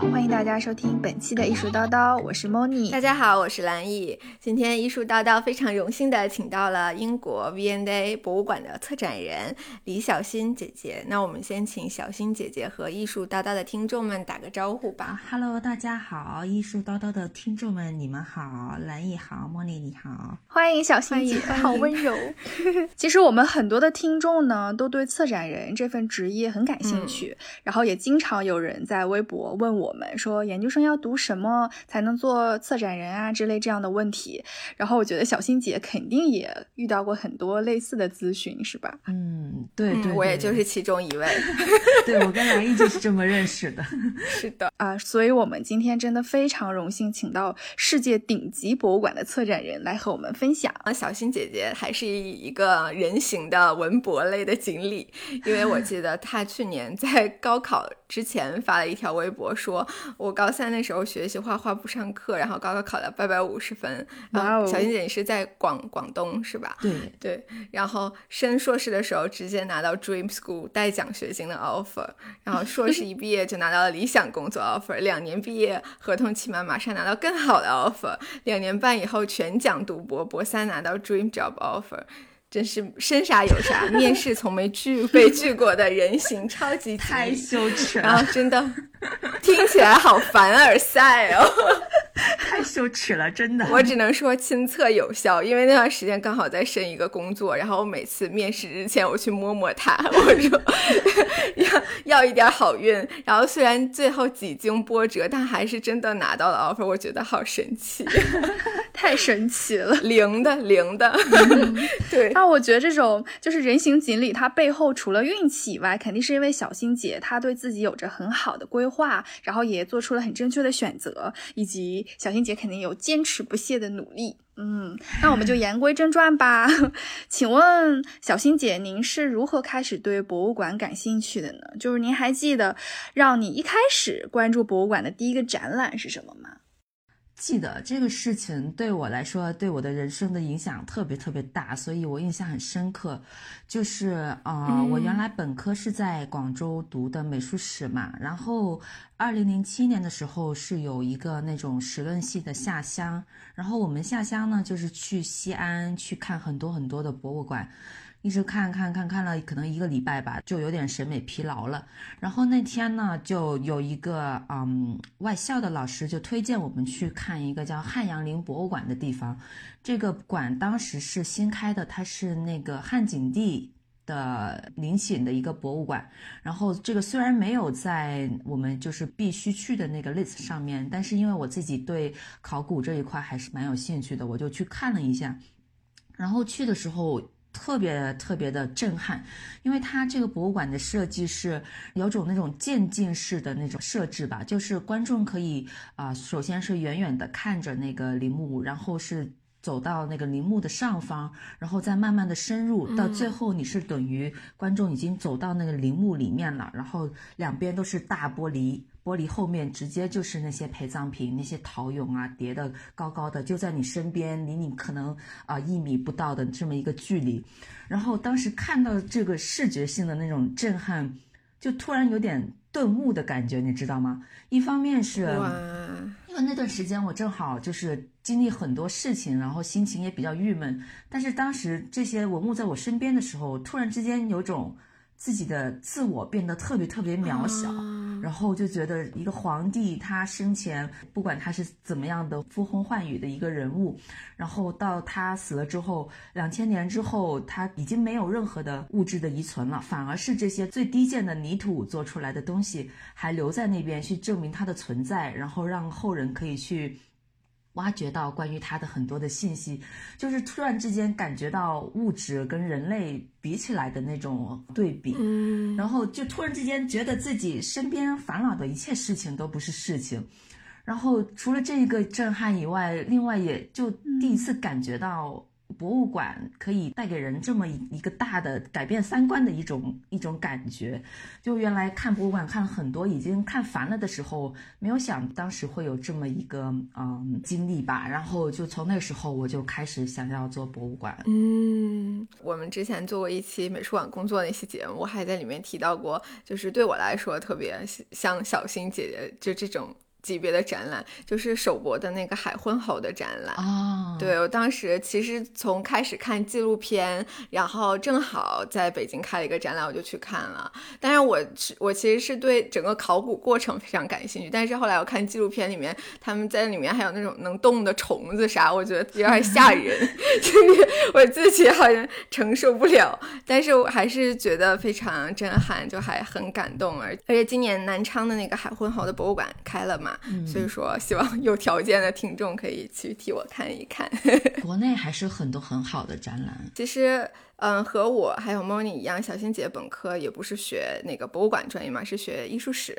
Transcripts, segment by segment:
好，欢迎大家收听本期的艺术叨叨，我是 Moni。大家好，我是兰艺。今天艺术叨叨非常荣幸的请到了英国 V&A 博物馆的策展人李小新姐姐。那我们先请小新姐姐和艺术叨叨的听众们打个招呼吧。Hello，大家好，艺术叨叨的听众们，你们好，兰艺好，Moni 你好，欢迎小新姐，好温柔。其实我们很多的听众呢，都对策展人这份职业很感兴趣，然后也经常有人在微博问我们说，研究生要读什么才能做策展人啊之类这样的问题。然后我觉得小新姐肯定也遇到过很多类似的咨询，是吧？嗯，对对，我也就是其中一位。对我跟兰毅就是这么认识的。是的啊，所以我们今天真的非常荣幸，请到世界顶级博物馆的策展人来和我们分享。小新姐姐还是一个人形的文博类的锦鲤，因为我记得她去年在高考之前发了一条微博，说我高三那时候学习画画不上课，然后高考考了八百五十分。然后！小新姐你是在广广东是吧？对对，然后升硕士的时候直接拿到 Dream School 带奖学金的 offer，然后硕士一毕业就拿到了理想工作 offer，两年毕业合同期满，马上拿到更好的 offer，两年半以后全奖读博，博三拿到 Dream Job offer。真是生啥有啥，面试从没拒被拒过的人形超级太羞耻了，真的 听起来好凡尔赛哦，太羞耻了，真的。我只能说亲测有效，因为那段时间刚好在申一个工作，然后我每次面试之前我去摸摸它，我说要要一点好运。然后虽然最后几经波折，但还是真的拿到了 offer，我觉得好神奇，太神奇了，零的零的，对。那我觉得这种就是人形锦鲤，它背后除了运气以外，肯定是因为小新姐她对自己有着很好的规划，话然后也做出了很正确的选择，以及小新姐肯定有坚持不懈的努力。嗯，那我们就言归正传吧。请问小新姐，您是如何开始对博物馆感兴趣的呢？就是您还记得让你一开始关注博物馆的第一个展览是什么吗？记得这个事情对我来说，对我的人生的影响特别特别大，所以我印象很深刻。就是啊，我原来本科是在广州读的美术史嘛，然后二零零七年的时候是有一个那种史论系的下乡，然后我们下乡呢就是去西安去看很多很多的博物馆。一直看看看看了可能一个礼拜吧，就有点审美疲劳了。然后那天呢，就有一个嗯外校的老师就推荐我们去看一个叫汉阳陵博物馆的地方。这个馆当时是新开的，它是那个汉景帝的陵寝的一个博物馆。然后这个虽然没有在我们就是必须去的那个 list 上面，但是因为我自己对考古这一块还是蛮有兴趣的，我就去看了一下。然后去的时候。特别特别的震撼，因为它这个博物馆的设计是有种那种渐进式的那种设置吧，就是观众可以啊，首先是远远的看着那个陵墓，然后是走到那个陵墓的上方，然后再慢慢的深入，到最后你是等于观众已经走到那个陵墓里面了，然后两边都是大玻璃。玻璃后面直接就是那些陪葬品，那些陶俑啊，叠的高高的，就在你身边，离你可能啊一米不到的这么一个距离。然后当时看到这个视觉性的那种震撼，就突然有点顿悟的感觉，你知道吗？一方面是，因为那段时间我正好就是经历很多事情，然后心情也比较郁闷。但是当时这些文物在我身边的时候，突然之间有种。自己的自我变得特别特别渺小，然后就觉得一个皇帝他生前不管他是怎么样的呼风唤雨的一个人物，然后到他死了之后，两千年之后他已经没有任何的物质的遗存了，反而是这些最低贱的泥土做出来的东西还留在那边去证明它的存在，然后让后人可以去。挖掘到关于他的很多的信息，就是突然之间感觉到物质跟人类比起来的那种对比，嗯，然后就突然之间觉得自己身边烦恼的一切事情都不是事情，然后除了这一个震撼以外，另外也就第一次感觉到博物馆可以带给人这么一个大的改变三观的一种一种感觉。就原来看博物馆看了很多，已经看烦了的时候，没有想当时会有这么一个嗯经历吧。然后就从那时候我就开始想要做博物馆。嗯，我们之前做过一期美术馆工作那期节目，我还在里面提到过，就是对我来说特别像小新姐姐就这种。级别的展览就是首博的那个海昏侯的展览啊，对我当时其实从开始看纪录片，然后正好在北京开了一个展览，我就去看了。但是我是我其实是对整个考古过程非常感兴趣，但是后来我看纪录片里面，他们在里面还有那种能动的虫子啥，我觉得有点吓人，就是我自己好像承受不了。但是我还是觉得非常震撼，就还很感动。而而且今年南昌的那个海昏侯的博物馆开了嘛。所以说，希望有条件的听众可以去替我看一看。国内还是很多很好的展览。其实。嗯，和我还有 Moni 一样，小新姐本科也不是学那个博物馆专业嘛，是学艺术史。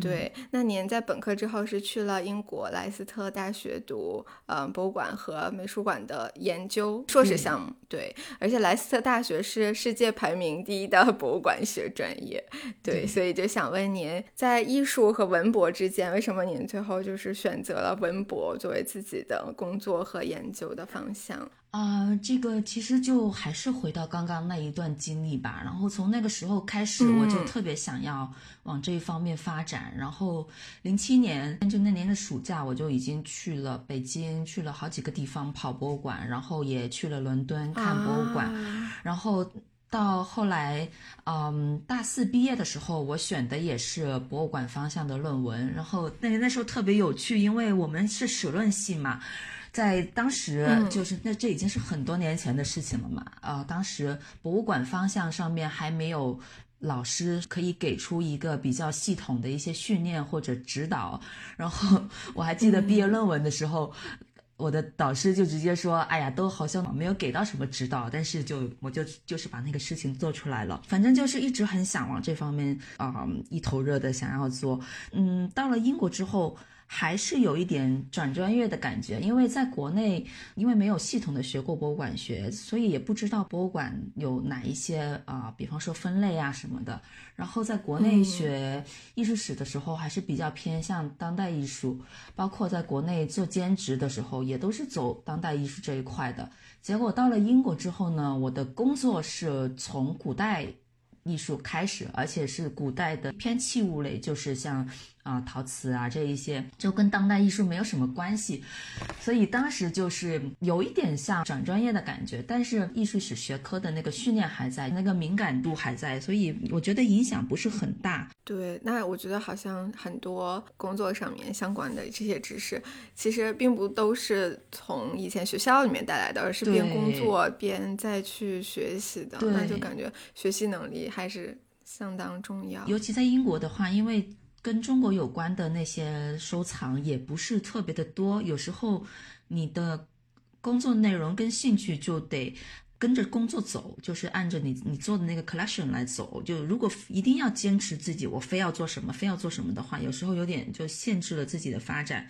对，那您在本科之后是去了英国莱斯特大学读嗯博物馆和美术馆的研究硕士项目。对，而且莱斯特大学是世界排名第一的 博物馆学专业。对，所以就想问您，在艺术和文博之间，为什么您最后就是选择了文博作为自己的工作和研究的方向？啊，这个其实就还是回到刚刚那一段经历吧。然后从那个时候开始，我就特别想要往这一方面发展。然后零七年就那年的暑假，我就已经去了北京，去了好几个地方跑博物馆，然后也去了伦敦看博物馆。然后到后来，嗯，大四毕业的时候，我选的也是博物馆方向的论文。然后那那时候特别有趣，因为我们是史论系嘛。在当时，就是那这已经是很多年前的事情了嘛。呃，当时博物馆方向上面还没有老师可以给出一个比较系统的一些训练或者指导。然后我还记得毕业论文的时候，我的导师就直接说：“哎呀，都好像没有给到什么指导，但是就我就就是把那个事情做出来了。反正就是一直很想往这方面啊一头热的想要做。嗯，到了英国之后。”还是有一点转专业的感觉，因为在国内，因为没有系统的学过博物馆学，所以也不知道博物馆有哪一些啊，比方说分类啊什么的。然后在国内学艺术史的时候，还是比较偏向当代艺术，包括在国内做兼职的时候，也都是走当代艺术这一块的。结果到了英国之后呢，我的工作是从古代艺术开始，而且是古代的偏器物类，就是像。啊，陶瓷啊，这一些就跟当代艺术没有什么关系，所以当时就是有一点像转专业的感觉，但是艺术史学科的那个训练还在，那个敏感度还在，所以我觉得影响不是很大。对，那我觉得好像很多工作上面相关的这些知识，其实并不都是从以前学校里面带来的，而是边工作边再去学习的，那就感觉学习能力还是相当重要。尤其在英国的话，因为。跟中国有关的那些收藏也不是特别的多，有时候你的工作内容跟兴趣就得跟着工作走，就是按着你你做的那个 collection 来走。就如果一定要坚持自己，我非要做什么，非要做什么的话，有时候有点就限制了自己的发展。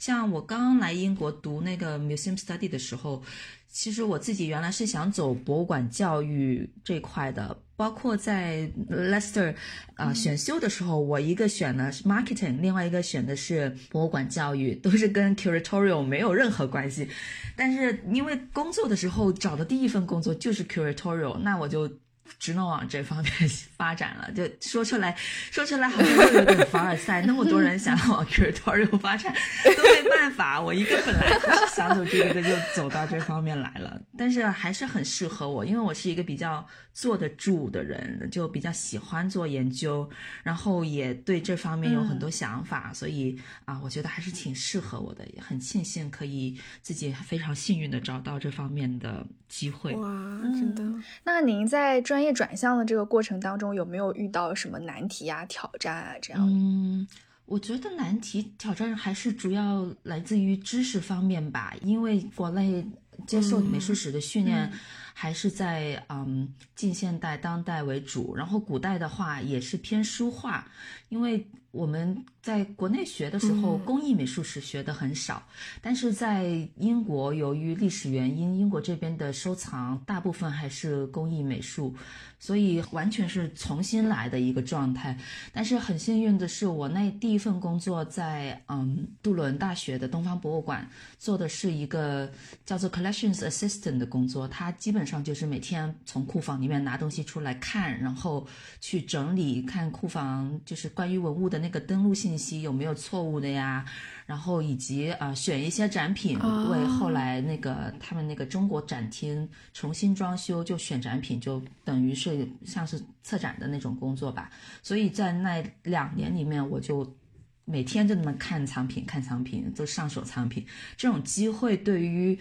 像我刚刚来英国读那个 museum study 的时候，其实我自己原来是想走博物馆教育这块的。包括在 Leicester 啊选修的时候，我一个选的是 marketing，另外一个选的是博物馆教育，都是跟 curatorial 没有任何关系。但是因为工作的时候找的第一份工作就是 curatorial，那我就。只能往这方面发展了，就说出来，说出来好像又有点凡尔赛。那么多人想要往 curatorial 发展，都没办法。我一个本来就是想走这个的，就走到这方面来了。但是还是很适合我，因为我是一个比较坐得住的人，就比较喜欢做研究，然后也对这方面有很多想法，所以啊，我觉得还是挺适合我的，也很庆幸可以自己非常幸运的找到这方面的机会。哇，真的。那您在专专业转向的这个过程当中，有没有遇到什么难题啊、挑战啊？这样？嗯，我觉得难题、挑战还是主要来自于知识方面吧。因为国内接受美术史的训练还是在嗯近现代、当代为主，然后古代的话也是偏书画。因为我们在国内学的时候，工艺美术史学的很少，但是在英国，由于历史原因，英国这边的收藏大部分还是工艺美术，所以完全是重新来的一个状态。但是很幸运的是，我那第一份工作在嗯杜伦大学的东方博物馆做的是一个叫做 collections assistant 的工作，它基本上就是每天从库房里面拿东西出来看，然后去整理看库房就是关于文物的那。那个登录信息有没有错误的呀？然后以及啊，选一些展品为后来那个他们那个中国展厅重新装修，就选展品，就等于是像是策展的那种工作吧。所以在那两年里面，我就每天就那么看藏品，看藏品，都上手藏品。这种机会对于，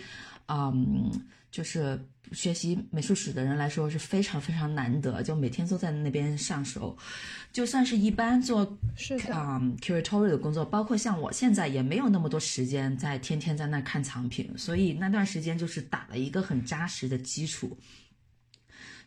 嗯，就是。学习美术史的人来说是非常非常难得，就每天都在那边上手。就算是一般做是啊 curatorial 的工作，包括像我现在也没有那么多时间在天天在那看藏品，所以那段时间就是打了一个很扎实的基础。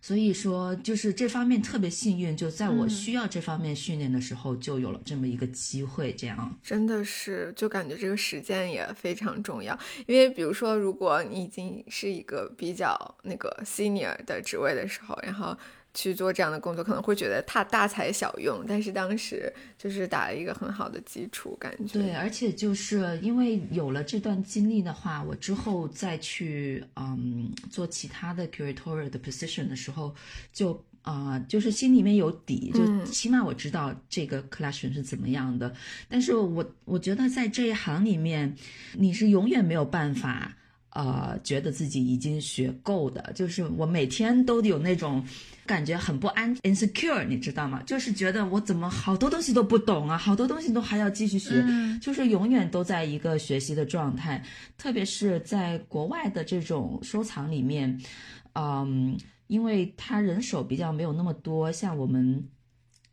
所以说，就是这方面特别幸运，就在我需要这方面训练的时候，就有了这么一个机会。这样真的是，就感觉这个实践也非常重要。因为比如说，如果你已经是一个比较那个 senior 的职位的时候，然后。去做这样的工作可能会觉得他大材小用，但是当时就是打了一个很好的基础，感觉对，而且就是因为有了这段经历的话，我之后再去嗯做其他的 curatorial 的 position 的时候，就啊就是心里面有底，就起码我知道这个 collection 是怎么样的。但是我我觉得在这一行里面，你是永远没有办法呃觉得自己已经学够的，就是我每天都有那种。感觉很不安，insecure，你知道吗？就是觉得我怎么好多东西都不懂啊，好多东西都还要继续学，就是永远都在一个学习的状态。特别是在国外的这种收藏里面，嗯，因为他人手比较没有那么多，像我们。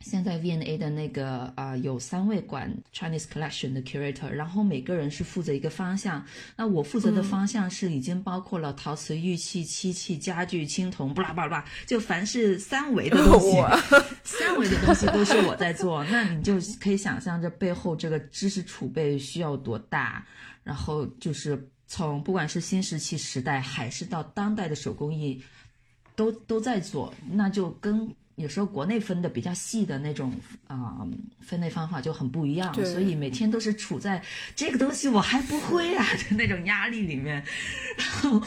现在 V&A 的那个啊，有三位管 Chinese Collection 的 Curator，然后每个人是负责一个方向。那我负责的方向是已经包括了陶瓷、玉器、漆器、家具、青铜，巴拉巴拉巴拉，就凡是三维的东西，三维的东西都是我在做。那你就可以想象这背后这个知识储备需要多大。然后就是从不管是新石器时代，还是到当代的手工艺，都都在做，那就跟。有时候国内分的比较细的那种啊分类方法就很不一样，所以每天都是处在这个东西我还不会啊的那种压力里面，然后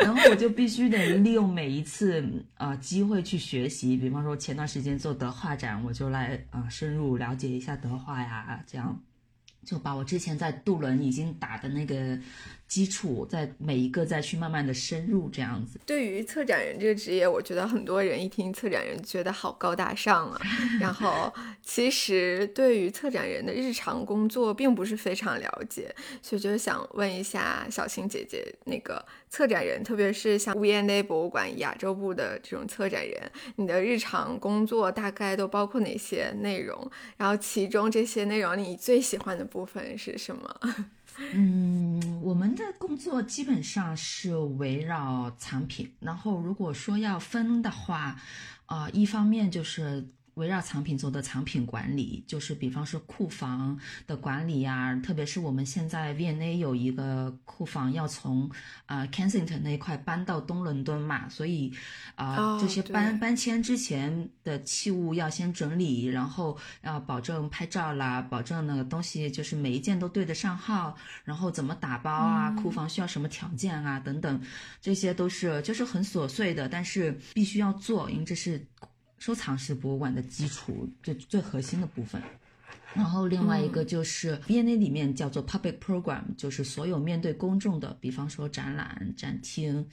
然后我就必须得利用每一次啊机会去学习，比方说前段时间做德化展，我就来啊深入了解一下德化呀，这样就把我之前在杜伦已经打的那个。基础在每一个再去慢慢的深入这样子。对于策展人这个职业，我觉得很多人一听策展人觉得好高大上啊。然后其实对于策展人的日常工作并不是非常了解，所以就想问一下小青姐姐，那个策展人，特别是像 V&A 博物馆亚洲部的这种策展人，你的日常工作大概都包括哪些内容？然后其中这些内容你最喜欢的部分是什么？嗯，我们的工作基本上是围绕产品，然后如果说要分的话，啊，一方面就是。围绕藏品做的藏品管理，就是比方说库房的管理呀，特别是我们现在 V&A 有一个库房要从啊 Kensington 那一块搬到东伦敦嘛，所以啊这些搬搬迁之前的器物要先整理，然后要保证拍照啦，保证那个东西就是每一件都对得上号，然后怎么打包啊，库房需要什么条件啊等等，这些都是就是很琐碎的，但是必须要做，因为这是。收藏是博物馆的基础，最最核心的部分。然后另外一个就是 V&A 里面叫做 public program，就是所有面对公众的，比方说展览、展厅，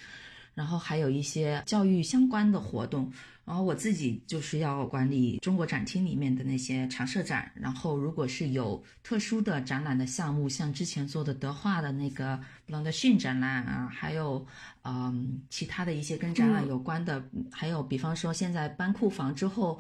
然后还有一些教育相关的活动。然后我自己就是要管理中国展厅里面的那些常设展，然后如果是有特殊的展览的项目，像之前做的德化的那个 s h i n 展览啊，还有嗯其他的一些跟展览有关的，还有比方说现在搬库房之后，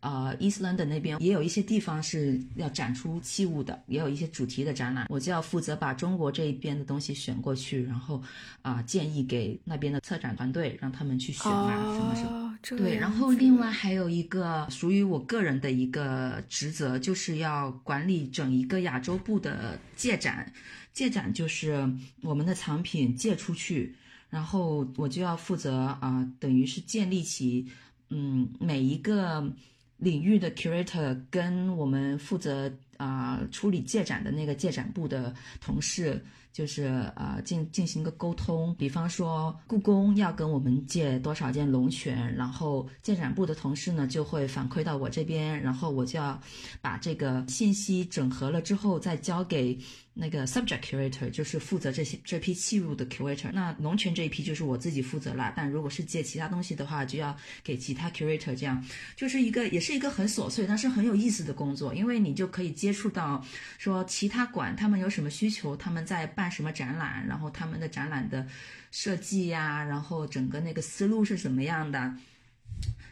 呃伊斯兰的那边也有一些地方是要展出器物的，也有一些主题的展览，我就要负责把中国这一边的东西选过去，然后啊建议给那边的策展团队，让他们去选啊什么什么。对，然后另外还有一个属于我个人的一个职责，就是要管理整一个亚洲部的借展。借展就是我们的藏品借出去，然后我就要负责啊，等于是建立起嗯每一个领域的 curator 跟我们负责啊处理借展的那个借展部的同事。就是呃进进行一个沟通，比方说故宫要跟我们借多少件龙泉，然后借展部的同事呢就会反馈到我这边，然后我就要把这个信息整合了之后再交给。那个 subject curator 就是负责这些这批器物的 curator，那龙泉这一批就是我自己负责了。但如果是借其他东西的话，就要给其他 curator。这样就是一个也是一个很琐碎，但是很有意思的工作，因为你就可以接触到说其他馆他们有什么需求，他们在办什么展览，然后他们的展览的设计呀，然后整个那个思路是什么样的。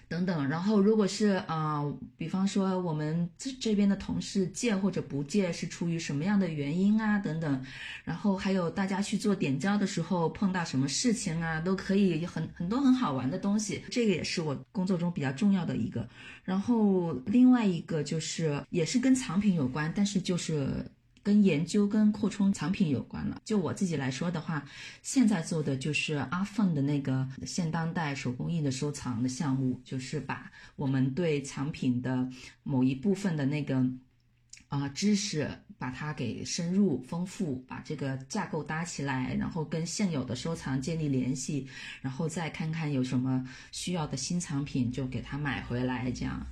等等，然后如果是啊，比方说我们这这边的同事借或者不借是出于什么样的原因啊？等等，然后还有大家去做点交的时候碰到什么事情啊，都可以很很多很好玩的东西，这个也是我工作中比较重要的一个。然后另外一个就是也是跟藏品有关，但是就是。跟研究跟扩充藏品有关了。就我自己来说的话，现在做的就是阿凤的那个现当代手工艺的收藏的项目，就是把我们对藏品的某一部分的那个啊知识，把它给深入丰富，把这个架构搭起来，然后跟现有的收藏建立联系，然后再看看有什么需要的新藏品，就给它买回来，这样。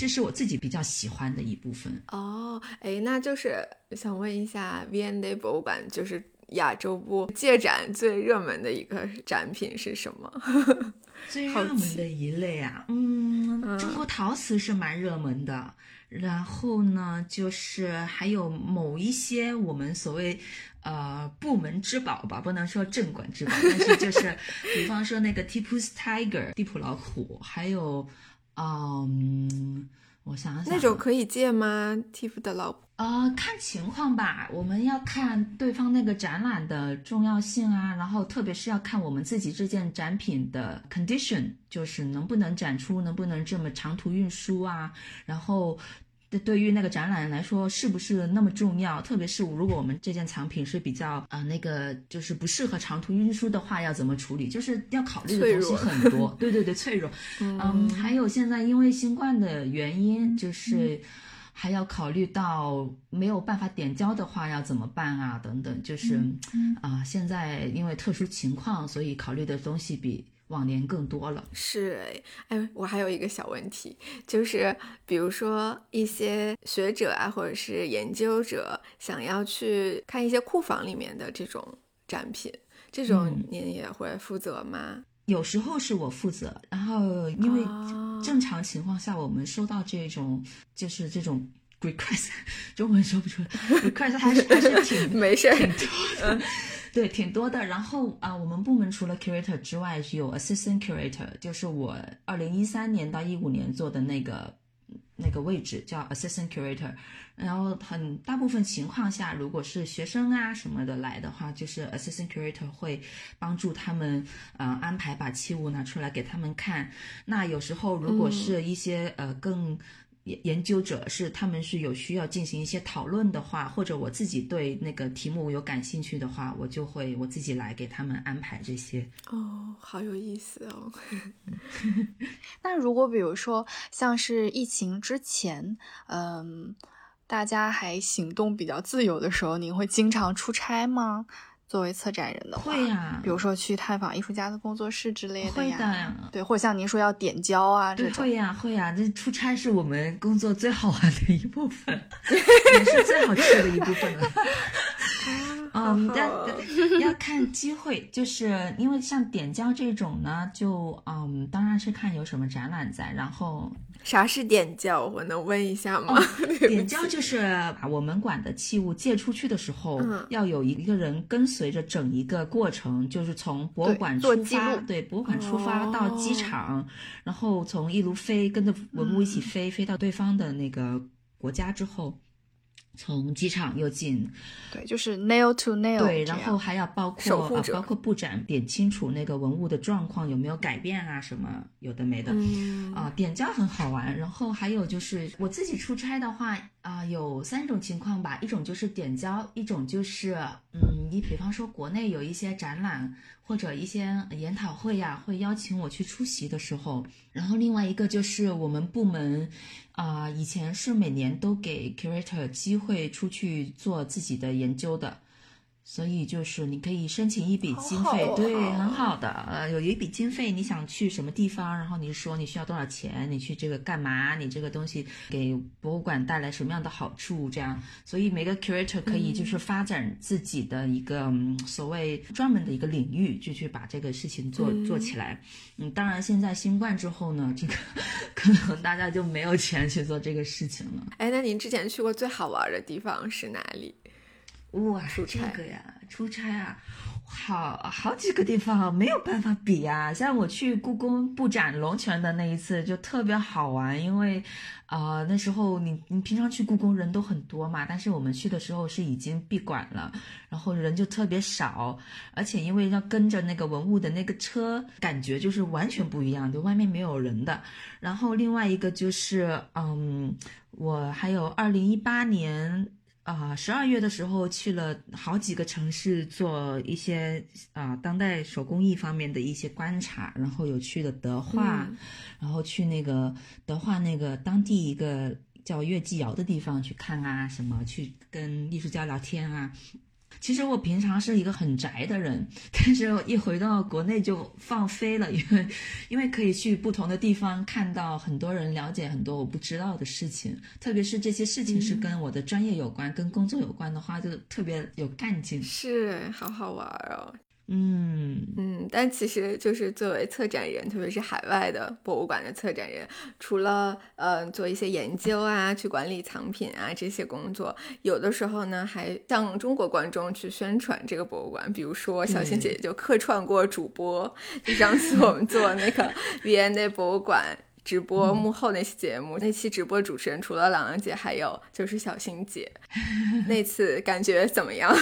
这是我自己比较喜欢的一部分哦，哎，那就是想问一下，V&A 博物馆就是亚洲部借展最热门的一个展品是什么？最热门的一类啊，嗯，中国陶瓷是蛮热门的，然后呢，就是还有某一些我们所谓呃部门之宝吧，不能说镇馆之宝，但是就是 比方说那个 Tipu's Tiger 地普老虎，还有。嗯，我想想，那种可以借吗？Tiff 的老呃，看情况吧。我们要看对方那个展览的重要性啊，然后特别是要看我们自己这件展品的 condition，就是能不能展出，能不能这么长途运输啊，然后。这对于那个展览来说，是不是那么重要？特别是如果我们这件藏品是比较啊那个，就是不适合长途运输的话，要怎么处理？就是要考虑的东西很多。对对对，脆弱。嗯，还有现在因为新冠的原因，就是还要考虑到没有办法点胶的话要怎么办啊？等等，就是啊，现在因为特殊情况，所以考虑的东西比。往年更多了，是哎哎，我还有一个小问题，就是比如说一些学者啊，或者是研究者想要去看一些库房里面的这种展品，这种您也会负责吗？有时候是我负责，然后因为正常情况下，我们收到这种就是这种 request，中文说不出来，request 还是还是挺没事，挺多的。对，挺多的。然后啊，我们部门除了 curator 之外，有 assistant curator，就是我二零一三年到一五年做的那个那个位置叫 assistant curator。然后很大部分情况下，如果是学生啊什么的来的话，就是 assistant curator 会帮助他们呃安排把器物拿出来给他们看。那有时候如果是一些呃更研研究者是他们是有需要进行一些讨论的话，或者我自己对那个题目有感兴趣的话，我就会我自己来给他们安排这些。哦，好有意思哦。那如果比如说像是疫情之前，嗯，大家还行动比较自由的时候，您会经常出差吗？作为策展人的话，会呀，比如说去探访艺术家的工作室之类的呀，会的，对，或者像您说要点胶啊这种，会呀，会呀，这出差是我们工作最好玩的一部分，也是最好吃的一部分了。嗯，但要看机会，就是因为像点胶这种呢，就嗯，当然是看有什么展览在，然后。啥是点胶？我能问一下吗？点胶就是把我们馆的器物借出去的时候，要有一个人跟随着整一个过程，就是从博物馆出发，对，博物馆出发到机场，然后从一路飞，跟着文物一起飞，飞到对方的那个国家之后，从机场又进，对，就是 nail to nail。对，然后还要包括啊，包括布展点清楚那个文物的状况有没有改变啊，什么有的没的。嗯啊，点胶很好玩。然后还有就是我自己出差的话啊，有三种情况吧，一种就是点胶，一种就是嗯，你比方说国内有一些展览或者一些研讨会呀、会邀请我去出席的时候，然后另外一个就是我们部门啊、以前是每年都给 curator 机会出去做自己的研究的。所以就是你可以申请一笔经费，好好对，哦很好的。呃，有一笔经费，你想去什么地方，然后你说你需要多少钱，你去这个干嘛？你这个东西给博物馆带来什么样的好处？这样，所以每个 curator 可以就是发展自己的一个、嗯、所谓专门的一个领域，就去把这个事情做、做起来。嗯，当然现在新冠之后呢，这个 可能大家就没有钱去做这个事情了。哎，那您之前去过最好玩的地方是哪里？哇，这个呀，出差啊，好好几个地方没有办法比啊。像我去故宫布展龙泉的那一次就特别好玩，因为，呃，那时候你你平常去故宫人都很多嘛，但是我们去的时候是已经闭馆了，然后人就特别少，而且因为要跟着那个文物的那个车，感觉就是完全不一样，就外面没有人的。然后另外一个就是，嗯，我还有二零一八年。啊，十二月的时候去了好几个城市做一些啊、当代手工艺方面的一些观察，然后有去了德化，嗯然后去那个德化那个当地一个叫月季窑的地方去看啊，什么去跟艺术家聊天啊。其实我平常是一个很宅的人，但是我一回到国内就放飞了，因为因为可以去不同的地方看到很多人了解很多我不知道的事情，特别是这些事情是跟我的专业有关、跟工作有关的话，就特别有干劲。是，好好玩哦。嗯，嗯，但其实就是作为策展人，特别是海外的博物馆的策展人，除了呃做一些研究啊，去管理藏品啊这些工作，有的时候呢还向中国观众去宣传这个博物馆。比如说，小新姐姐就客串过主播，就上次我们做那个 V&A 博物馆。直播幕后那期节目，那期直播主持人除了朗朗姐，还有就是小新姐。那次感觉怎么样？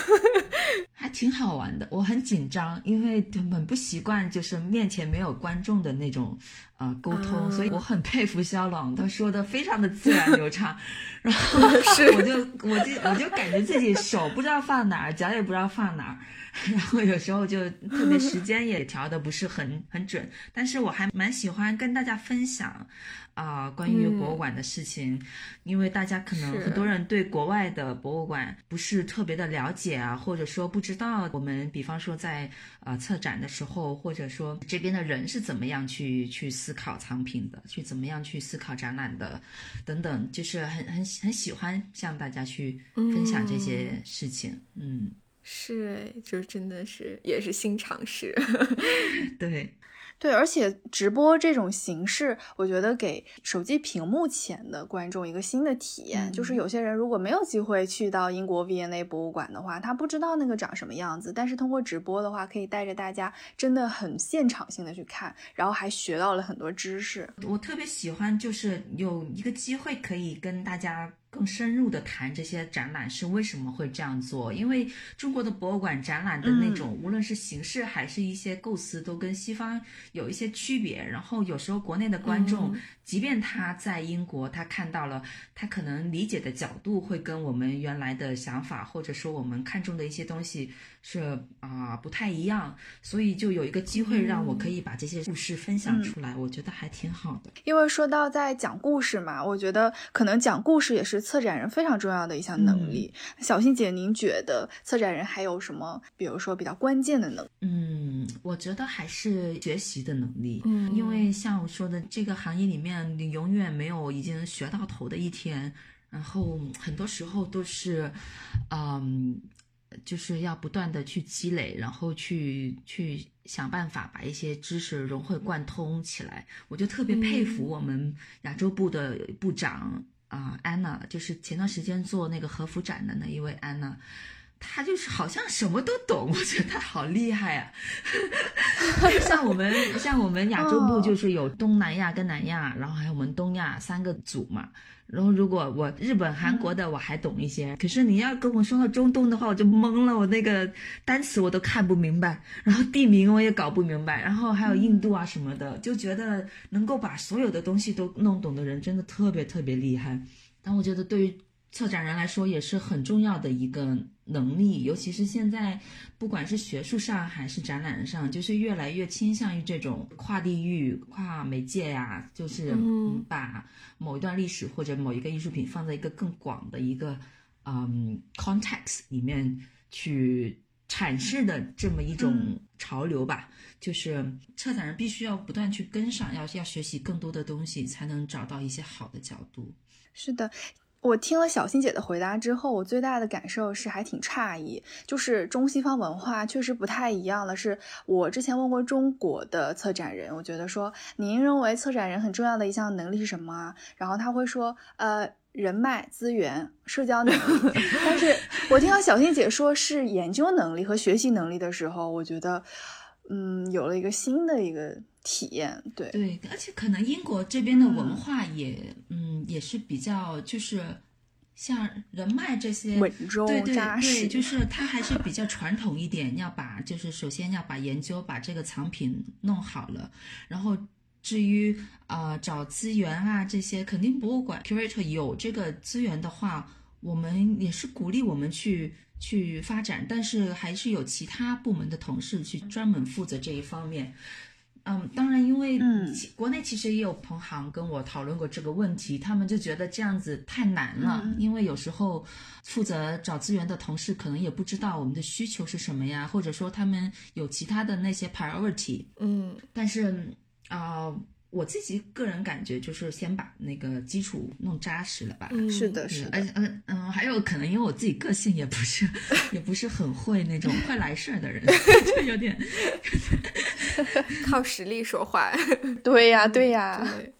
还挺好玩的。我很紧张，因为很不习惯，就是面前没有观众的那种呃沟通，啊所以我很佩服肖朗，他说的非常的自然流畅。然后 是我就我就我就感觉自己手不知道放哪儿，脚也不知道放哪儿。然后有时候就特别时间也调的不是很很准，但是我还蛮喜欢跟大家分享啊、关于博物馆的事情，因为大家可能很多人对国外的博物馆不是特别的了解啊，或者说不知道。我们比方说在呃策展的时候，或者说这边的人是怎么样去去思考藏品的，去怎么样去思考展览的，等等，就是很很很喜欢向大家去分享这些事情，嗯。是，就真的是也是新尝试。对。对，而且直播这种形式，我觉得给手机屏幕前的观众一个新的体验，就是嗯。有些人如果没有机会去到英国 V&A 博物馆的话，他不知道那个长什么样子，但是通过直播的话，可以带着大家真的很现场性的去看，然后还学到了很多知识。我特别喜欢，就是有一个机会可以跟大家更深入的谈这些展览是为什么会这样做。因为中国的博物馆展览的那种，无论是形式还是一些构思，都跟西方有一些区别。然后有时候国内的观众，即便他在英国，他看到了，他可能理解的角度会跟我们原来的想法，或者说我们看中的一些东西是啊、不太一样。所以就有一个机会让我可以把这些故事分享出来，我觉得还挺好的。因为说到在讲故事嘛，我觉得可能讲故事也是策展人非常重要的一项能力。小欣姐，您觉得策展人还有什么，比如说比较关键的能力？嗯，我觉得还是学习的能力。嗯因为像我说的，这个行业里面你永远没有已经学到头的一天，然后很多时候都是，嗯，就是要不断的去积累，然后去去想办法把一些知识融会贯通起来。我就特别佩服我们亚洲部的部长啊、安娜，就是前段时间做那个和服展的那一位安娜。他就是好像什么都懂，我觉得他好厉害啊！像我们像我们亚洲部就是有东南亚跟南亚，然后还有我们东亚三个组嘛。然后如果我日本、韩国的我还懂一些，可是你要跟我说到中东的话，我就懵了，我那个单词我都看不明白，然后地名我也搞不明白，然后还有印度啊什么的，就觉得能够把所有的东西都弄懂的人真的特别特别厉害。但我觉得对于策展人来说也是很重要的一个。能力，尤其是现在，不管是学术上还是展览上，就是越来越倾向于这种跨地域、跨媒介呀，就是把某一段历史或者某一个艺术品放在一个更广的一个嗯 context 里面去阐释的这么一种潮流吧。就是策展人必须要不断去跟上，要要学习更多的东西，才能找到一些好的角度。是的。我听了小新姐的回答之后，我最大的感受是还挺诧异，就是中西方文化确实不太一样了。是我之前问过中国的策展人，我觉得说您认为策展人很重要的一项能力是什么啊？然后他会说，呃，人脉资源、社交能力。但是我听到小新姐说是研究能力和学习能力的时候，我觉得，嗯，有了一个新的一个。体验对。对，而且可能英国这边的文化也嗯也是比较就是像人脉这些稳重扎实，就是它还是比较传统一点，要把就是首先要把研究把这个藏品弄好了，然后至于啊找资源啊这些，肯定博物馆 curator 有这个资源的话，我们也是鼓励我们去去发展，但是还是有其他部门的同事去专门负责这一方面。嗯，当然，因为国内其实也有同行跟我讨论过这个问题，他们就觉得这样子太难了，因为有时候负责找资源的同事可能也不知道我们的需求是什么呀，或者说他们有其他的那些 priority。嗯，但是啊。我自己个人感觉就是先把那个基础弄扎实了吧。是的，是的。而且，嗯嗯，还有可能因为我自己个性也不是，也不是很会那种会来事儿的人，就有点 靠实力说话。对呀，对呀。对。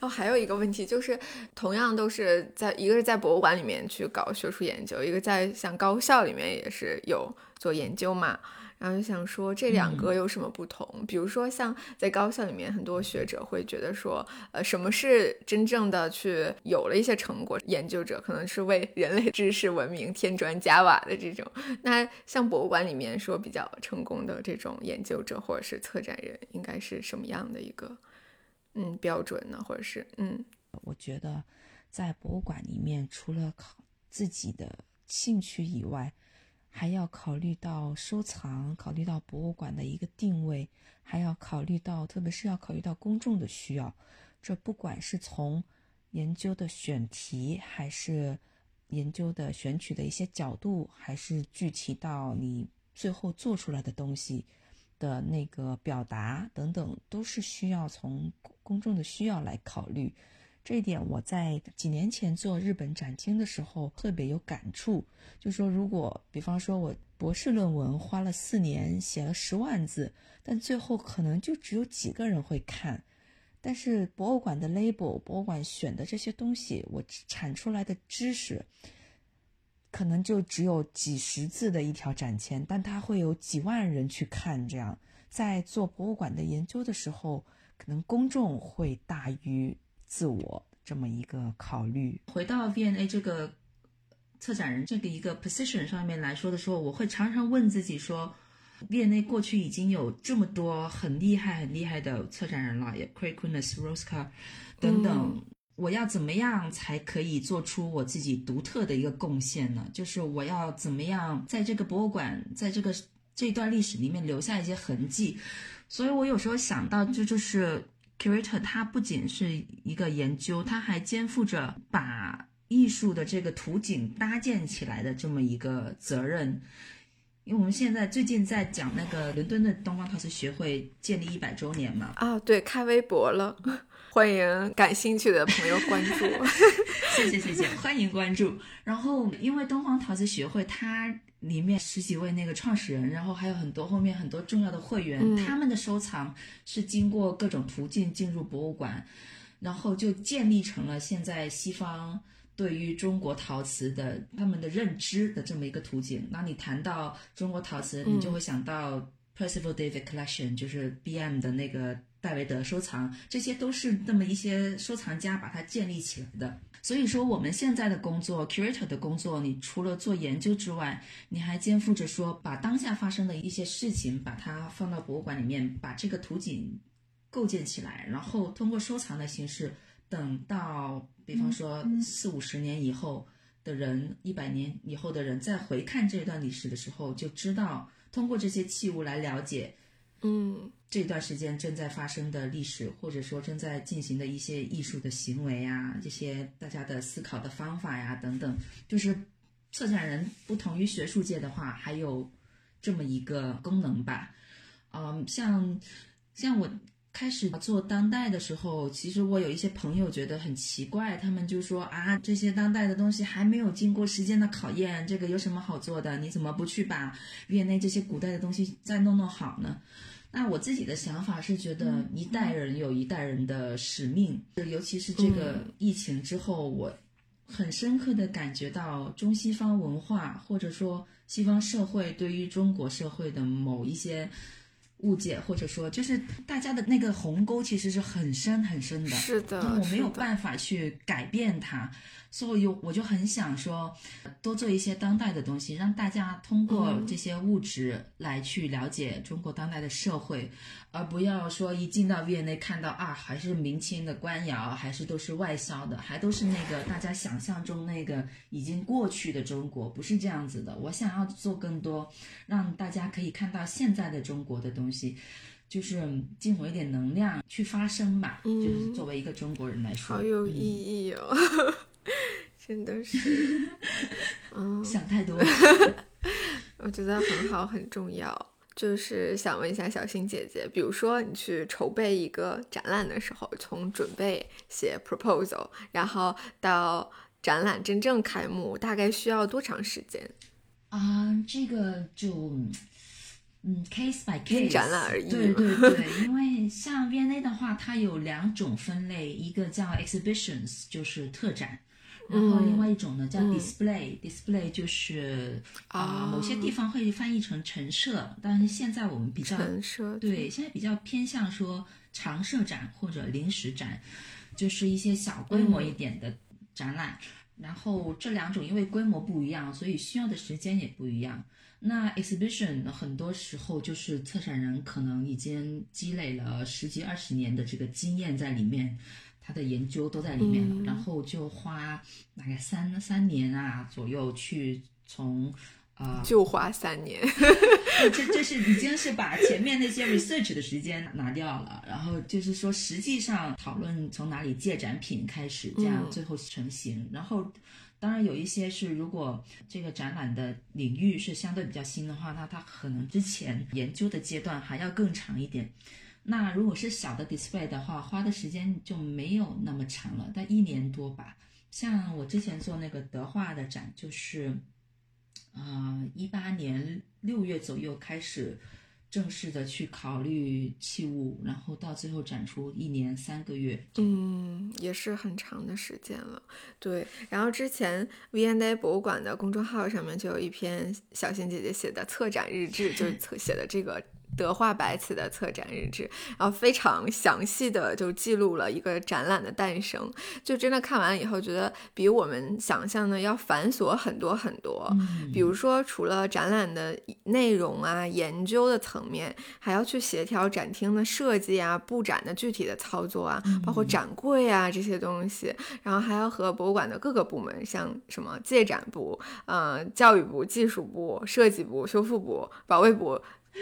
哦，还有一个问题就是，同样都是在一个是在博物馆里面去搞学术研究，一个在像高校里面也是有做研究嘛。然后就想说这两个有什么不同？比如说像在高校里面，很多学者会觉得说，呃，什么是真正的去有了一些成果？研究者可能是为人类知识文明添砖加瓦的这种。那像博物馆里面说比较成功的这种研究者或者是策展人，应该是什么样的一个嗯标准呢？或者是嗯，我觉得在博物馆里面，除了考自己的兴趣以外，还要考虑到收藏，考虑到博物馆的一个定位，还要考虑到，特别是要考虑到公众的需要。这不管是从研究的选题，还是研究的选取的一些角度，还是具体到你最后做出来的东西的那个表达等等，都是需要从公众的需要来考虑。这一点我在几年前做日本展厅的时候特别有感触，就说如果比方说我博士论文花了四年写了十万字，但最后可能就只有几个人会看，但是博物馆的 label，博物馆选的这些东西，我产出来的知识，可能就只有几十字的一条展签，但它会有几万人去看，这样在做博物馆的研究的时候，可能公众会大于。自我这么一个考虑，回到 V&A 这个策展人这个一个 position 上面来说的时候，我会常常问自己说，V&A 过去已经有这么多很厉害很厉害的策展人了，也 Craig Quinnes、Rosca 等等，我要怎么样才可以做出我自己独特的一个贡献呢？就是我要怎么样在这个博物馆，在这个这段历史里面留下一些痕迹？所以我有时候想到，这就是。Curator，它不仅是一个研究，它还肩负着把艺术的这个图景搭建起来的这么一个责任。因为我们现在最近在讲那个伦敦的东方陶瓷学会建立一百周年嘛。啊，对，开微博了，欢迎感兴趣的朋友关注。谢谢谢谢，欢迎关注。然后，因为东方陶瓷学会它。里面十几位那个创始人，然后还有很多后面很多重要的会员，他们的收藏是经过各种途径进入博物馆，然后就建立成了现在西方。对于中国陶瓷的他们的认知的这么一个图景。那你谈到中国陶瓷，你就会想到 Percival David Collection，就是 BM 的那个戴维德收藏，这些都是那么一些收藏家把它建立起来的。所以说，我们现在的工作，curator 的工作，你除了做研究之外，你还肩负着说把当下发生的一些事情，把它放到博物馆里面，把这个图景构建起来，然后通过收藏的形式，等到比方说四五十年以后的人，一百年以后的人再回看这段历史的时候，就知道通过这些器物来了解。嗯，这段时间正在发生的历史，或者说正在进行的一些艺术的行为啊，这些大家的思考的方法呀，等等，就是策展人不同于学术界的话，还有这么一个功能吧。嗯，像像我开始做当代的时候，其实我有一些朋友觉得很奇怪，他们就说啊，这些当代的东西还没有经过时间的考验，这个有什么好做的？你怎么不去把院内这些古代的东西再弄弄好呢？那我自己的想法是觉得一代人有一代人的使命，尤其是这个疫情之后，我很深刻的感觉到中西方文化或者说西方社会对于中国社会的某一些误解，或者说就是大家的那个鸿沟其实是很深很深的，是的，我没有办法去改变它，所以我就很想说，多做一些当代的东西，让大家通过嗯这些物质来去了解中国当代的社会，而不要说一进到 V&A 看到啊，还是明清的官窑，还是都是外销的，还都是那个大家想象中那个已经过去的中国，不是这样子的。我想要做更多，让大家可以看到现在的中国的东西。就是尽我一点能量去发声吧，嗯就是作为一个中国人来说，好有嗯意义哦，真的是，嗯，想太多。我觉得很好，很重要。就是想问一下小新姐姐，比如说你去筹备一个展览的时候，从准备写 proposal，然后到展览真正开幕，大概需要多长时间？啊、这个就嗯 case by case 展览而已对对对，因为像 V&A 的话，它有两种分类，一个叫 exhibitions，就是特展。然后另外一种呢叫嗯。display，display、就是啊、哦某些地方会翻译成陈设，但是现在我们比较陈对，现在比较偏向说常设展或者临时展，就是一些小规模一点的展览。然后这两种因为规模不一样，所以需要的时间也不一样。那 exhibition 很多时候就是策展人可能已经积累了十几二十年的这个经验在里面，他的研究都在里面了，嗯然后就花大概三三年啊左右去从呃就花三年。这这是已经是把前面那些 research 的时间拿掉了，然后就是说实际上讨论从哪里借展品开始，这样嗯最后成型。然后当然有一些是如果这个展览的领域是相对比较新的话，那它可能之前研究的阶段还要更长一点。那如果是小的 display 的话，花的时间就没有那么长了，但一年多吧。像我之前做那个德化的展，就是，呃，一八年六月左右开始正式的去考虑器物，然后到最后展出一年三个月。嗯，也是很长的时间了。对，然后之前 V N A 博物馆的公众号上面就有一篇小新姐姐写的策展日志，就是策写的这个德化白瓷的策展日志，然后非常详细的就记录了一个展览的诞生。就真的看完以后，觉得比我们想象的要繁琐很多很多。嗯比如说，除了展览的内容啊、研究的层面，还要去协调展厅的设计啊、布展的具体的操作啊，包括展柜啊这些东西，然后还要和博物馆的各个部门，像什么借展部、呃教育部、技术部、设计部、修复部、保卫部。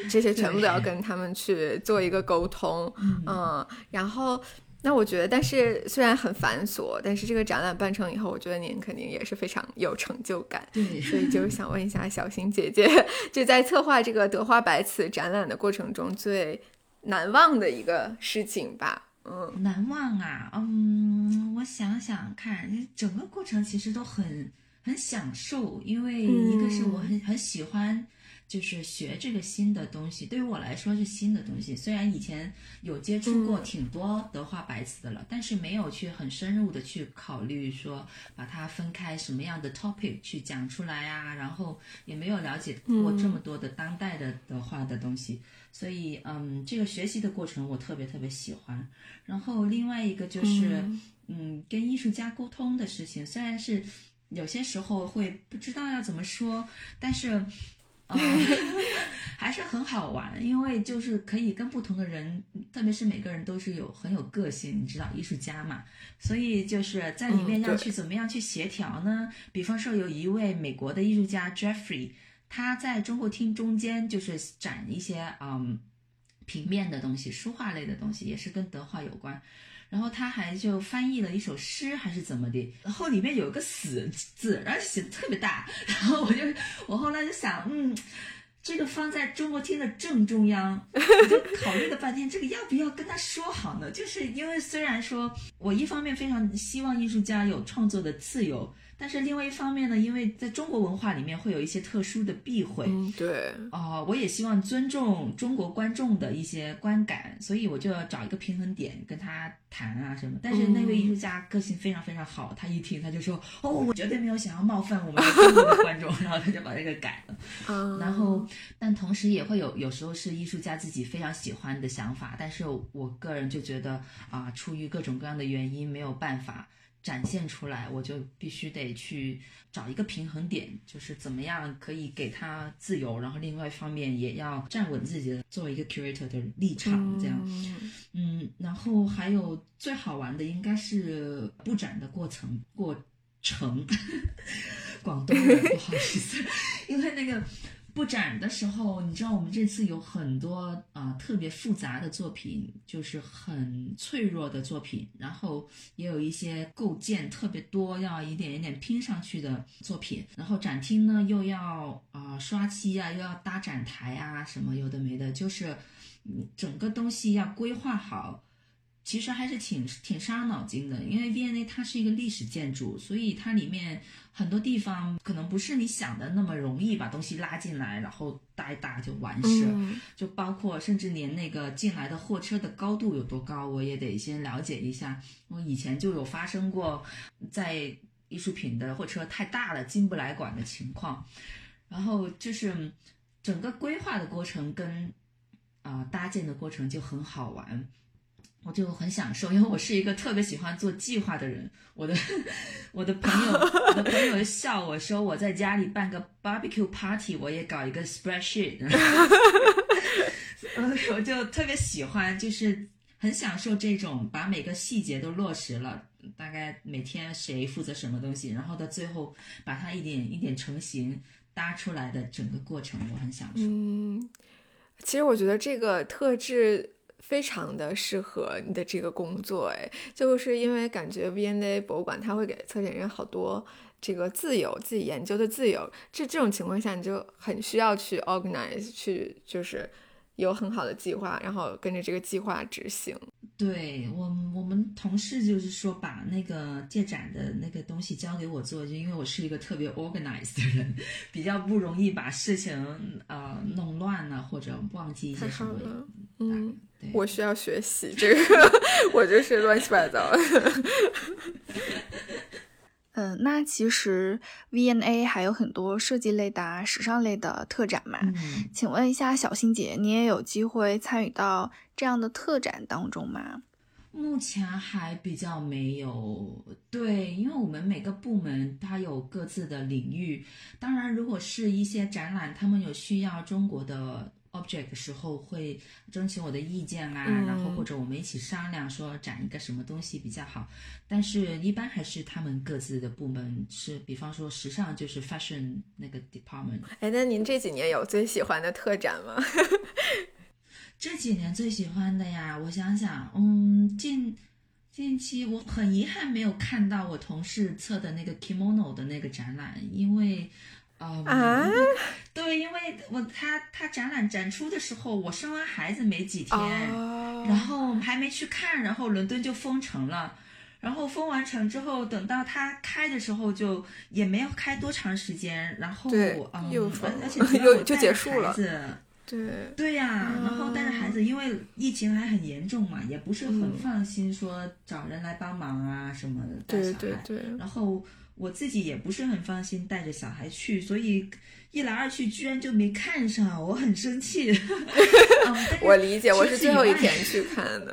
这些全部都要跟他们去做一个沟通，嗯，然后那我觉得，但是虽然很繁琐，但是这个展览办成以后，我觉得您肯定也是非常有成就感。对，所以就是想问一下小新姐姐，就在策划这个德化白瓷展览的过程中，最难忘的一个事情吧？嗯难忘啊，嗯，我想想看，整个过程其实都很很享受，因为一个是我很很喜欢就是学这个新的东西，对于我来说是新的东西。虽然以前有接触过挺多德化白瓷的了，但是没有去很深入的去考虑说把它分开什么样的 topic 去讲出来啊，然后也没有了解过这么多的当代的德化的东西。所以，嗯，这个学习的过程我特别特别喜欢。然后另外一个就是，嗯，跟艺术家沟通的事情，虽然是有些时候会不知道要怎么说，但是。还是很好玩，因为就是可以跟不同的人，特别是每个人都是有很有个性，你知道艺术家嘛，所以就是在里面要去怎么样去协调呢？比方说有一位美国的艺术家 Jeffrey，他在中国厅中间就是展一些嗯平面的东西，书画类的东西，也是跟德化有关。然后他还就翻译了一首诗还是怎么的，然后里面有一个死字，而且写的特别大，然后我就我后来就想，嗯，这个放在中国厅的正中央，我就考虑了半天，这个要不要跟他说好呢？就是因为虽然说我一方面非常希望艺术家有创作的自由。但是另外一方面呢，因为在中国文化里面会有一些特殊的避讳，对，哦，我也希望尊重中国观众的一些观感，所以我就要找一个平衡点跟他谈啊什么。但是那位艺术家个性非常非常好，他一听他就说，哦，我绝对没有想要冒犯我们中国的观众，然后他就把这个改了。然后，但同时也会有有时候是艺术家自己非常喜欢的想法，但是我个人就觉得啊，出于各种各样的原因没有办法。展现出来，我就必须得去找一个平衡点，就是怎么样可以给他自由，然后另外一方面也要站稳自己的作为一个 curator 的立场，这样。嗯，然后还有最好玩的应该是布展的过程过程，广东人不好意思，因为那个。布展的时候，你知道我们这次有很多啊特别复杂的作品，就是很脆弱的作品，然后也有一些构件特别多，要一点一点拼上去的作品。然后展厅呢又要啊刷漆啊，又要搭展台啊，什么有的没的，就是整个东西要规划好。其实还是挺挺伤脑筋的，因为 V&A 它是一个历史建筑，所以它里面很多地方可能不是你想的那么容易把东西拉进来，然后搭一搭就完事。就包括甚至连那个进来的货车的高度有多高，我也得先了解一下。我以前就有发生过在艺术品的货车太大了进不来馆的情况，然后就是整个规划的过程跟啊搭建的过程就很好玩。我就很享受，因为我是一个特别喜欢做计划的人。我的 我的朋友，我的朋友笑我说我在家里办个 barbecue party，我也搞一个 spreadsheet。我就特别喜欢，就是很享受这种把每个细节都落实了，大概每天谁负责什么东西，然后到最后把它一点一点成型搭出来的整个过程，我很享受。嗯，其实我觉得这个特质。非常的适合你的这个工作，哎，就是因为感觉 V&A 博物馆它会给策展人好多这个自由，自己研究的自由。这这种情况下，你就很需要去 organize，去就是有很好的计划，然后跟着这个计划执行。对我，我们同事就是说把那个借展的那个东西交给我做，就因为我是一个特别 organized 的人，比较不容易把事情呃弄乱了或者忘记一些什么。嗯。我需要学习这个，我就是乱七八糟。嗯，那其实 V N A 还有很多设计类的、时尚类的特展嘛。嗯请问一下，小新姐，你也有机会参与到这样的特展当中吗？目前还比较没有。对，因为我们每个部门它有各自的领域。当然，如果是一些展览，他们有需要中国的。Object 的时候会征求我的意见啊，然后或者我们一起商量说展一个什么东西比较好，但是一般还是他们各自的部门是，比方说时尚就是 fashion 那个 department。哎，那您这几年有最喜欢的特展吗？这几年最喜欢的呀，我想想，嗯，近近期我很遗憾没有看到我同事测的那个 kimono 的那个展览，因为。啊，对，因为我他他展览展出的时候，我生完孩子没几天，然后还没去看，然后伦敦就封城了，然后封完城之后，等到它开的时候，就也没有开多长时间，然后对嗯，又而而且就结束了对，对呀、然后带着孩子，因为疫情还很严重嘛，也不是很嗯。放心说找人来帮忙啊什么的带小孩。对对，然后我自己也不是很放心带着小孩去，所以一来二去居然就没看上，我很生气。我理解，我是最后一天去 看的。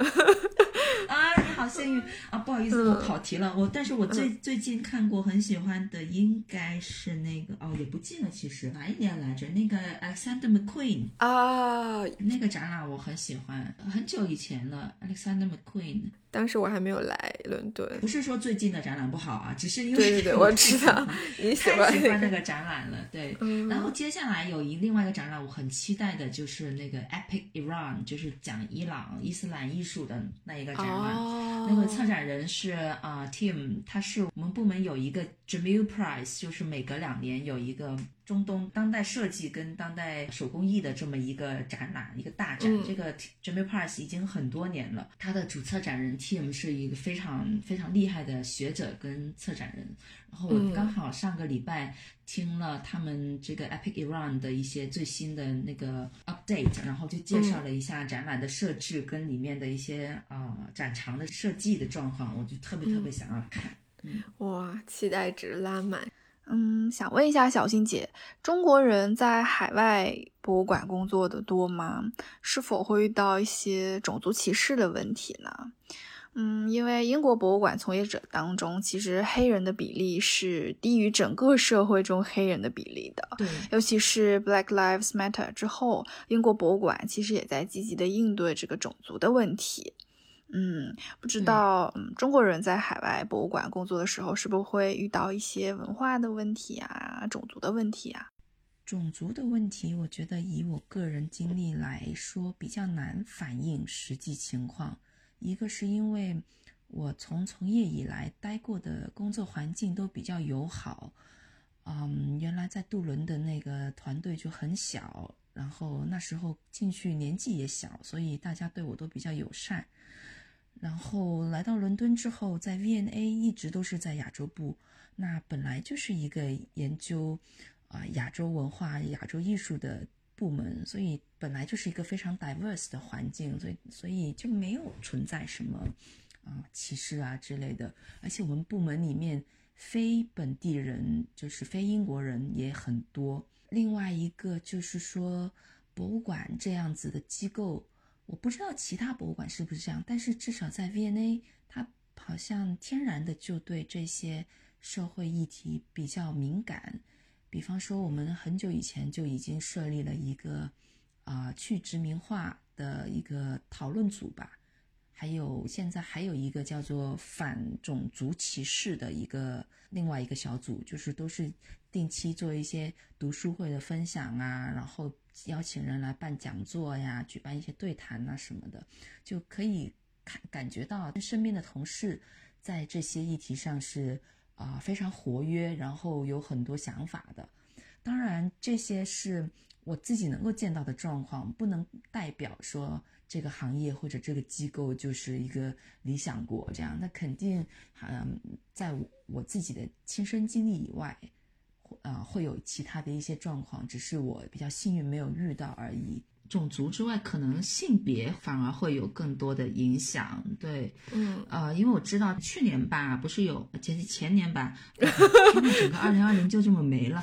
啊，你好幸运啊！不好意思，嗯我跑题了。我但是我最、最近看过很喜欢的，应该是那个哦，也不近了，其实哪一年来着？那个 Alexander McQueen 啊，那个展览我很喜欢，很久以前了。Alexander McQueen 当时我还没有来伦敦。不是说最近的展览不好啊，只是因为对对对，我我知道你喜太。喜欢那个展览了，对。嗯然后接下来有一另外一个展览，我很期待的就是那个 Epic Iran，就是讲伊朗伊斯兰艺术的那一个展览。哦，那个策展人是啊、呃 Tim，他是我们部门有一个 Jamil Prize，就是每隔两年有一个中东当代设计跟当代手工艺的这么一个展览，一个大展。嗯这个 Jamil Prize 已经很多年了，他的主策展人 Tim 是一个非常非常厉害的学者跟策展人。然后我嗯刚好上个礼拜听了他们这个 Epic Iran 的一些最新的那个 update，然后就介绍了一下展览的设置跟里面的一些啊、呃展场的设计的状况，我就特别特别想要看。嗯哇，期待值拉满。嗯，想问一下小新姐，中国人在海外博物馆工作的多吗？是否会遇到一些种族歧视的问题呢？嗯，因为英国博物馆从业者当中，其实黑人的比例是低于整个社会中黑人的比例的。对，尤其是 Black Lives Matter 之后，英国博物馆其实也在积极的应对这个种族的问题。嗯，不知道，嗯，中国人在海外博物馆工作的时候，是不是会遇到一些文化的问题啊、种族的问题啊？种族的问题，我觉得以我个人经历来说，比较难反映实际情况。一个是因为我从从业以来待过的工作环境都比较友好，嗯，原来在杜伦的那个团队就很小，然后那时候进去年纪也小，所以大家对我都比较友善。然后来到伦敦之后，在 V&A 一直都是在亚洲部，那本来就是一个研究啊、亚洲文化、亚洲艺术的部门，所以本来就是一个非常 diverse 的环境，所以所以就没有存在什么啊、歧视啊之类的。而且我们部门里面非本地人，就是非英国人也很多。另外一个就是说，博物馆这样子的机构，我不知道其他博物馆是不是这样，但是至少在 V&A，它好像天然的就对这些社会议题比较敏感。比方说，我们很久以前就已经设立了一个啊、去殖民化的一个讨论组吧，还有现在还有一个叫做反种族歧视的一个另外一个小组，就是都是定期做一些读书会的分享啊，然后邀请人来办讲座呀，举办一些对谈啊什么的，就可以看感觉到身边的同事在这些议题上是啊、非常活跃，然后有很多想法的。当然，这些是我自己能够见到的状况，不能代表说这个行业或者这个机构就是一个理想国这样。那肯定，嗯，在我自己的亲身经历以外，啊、会有其他的一些状况，只是我比较幸运没有遇到而已。种族之外，可能性别反而会有更多的影响。对，嗯，呃，因为我知道去年吧，不是有前前年吧，整个二零二零就这么没了，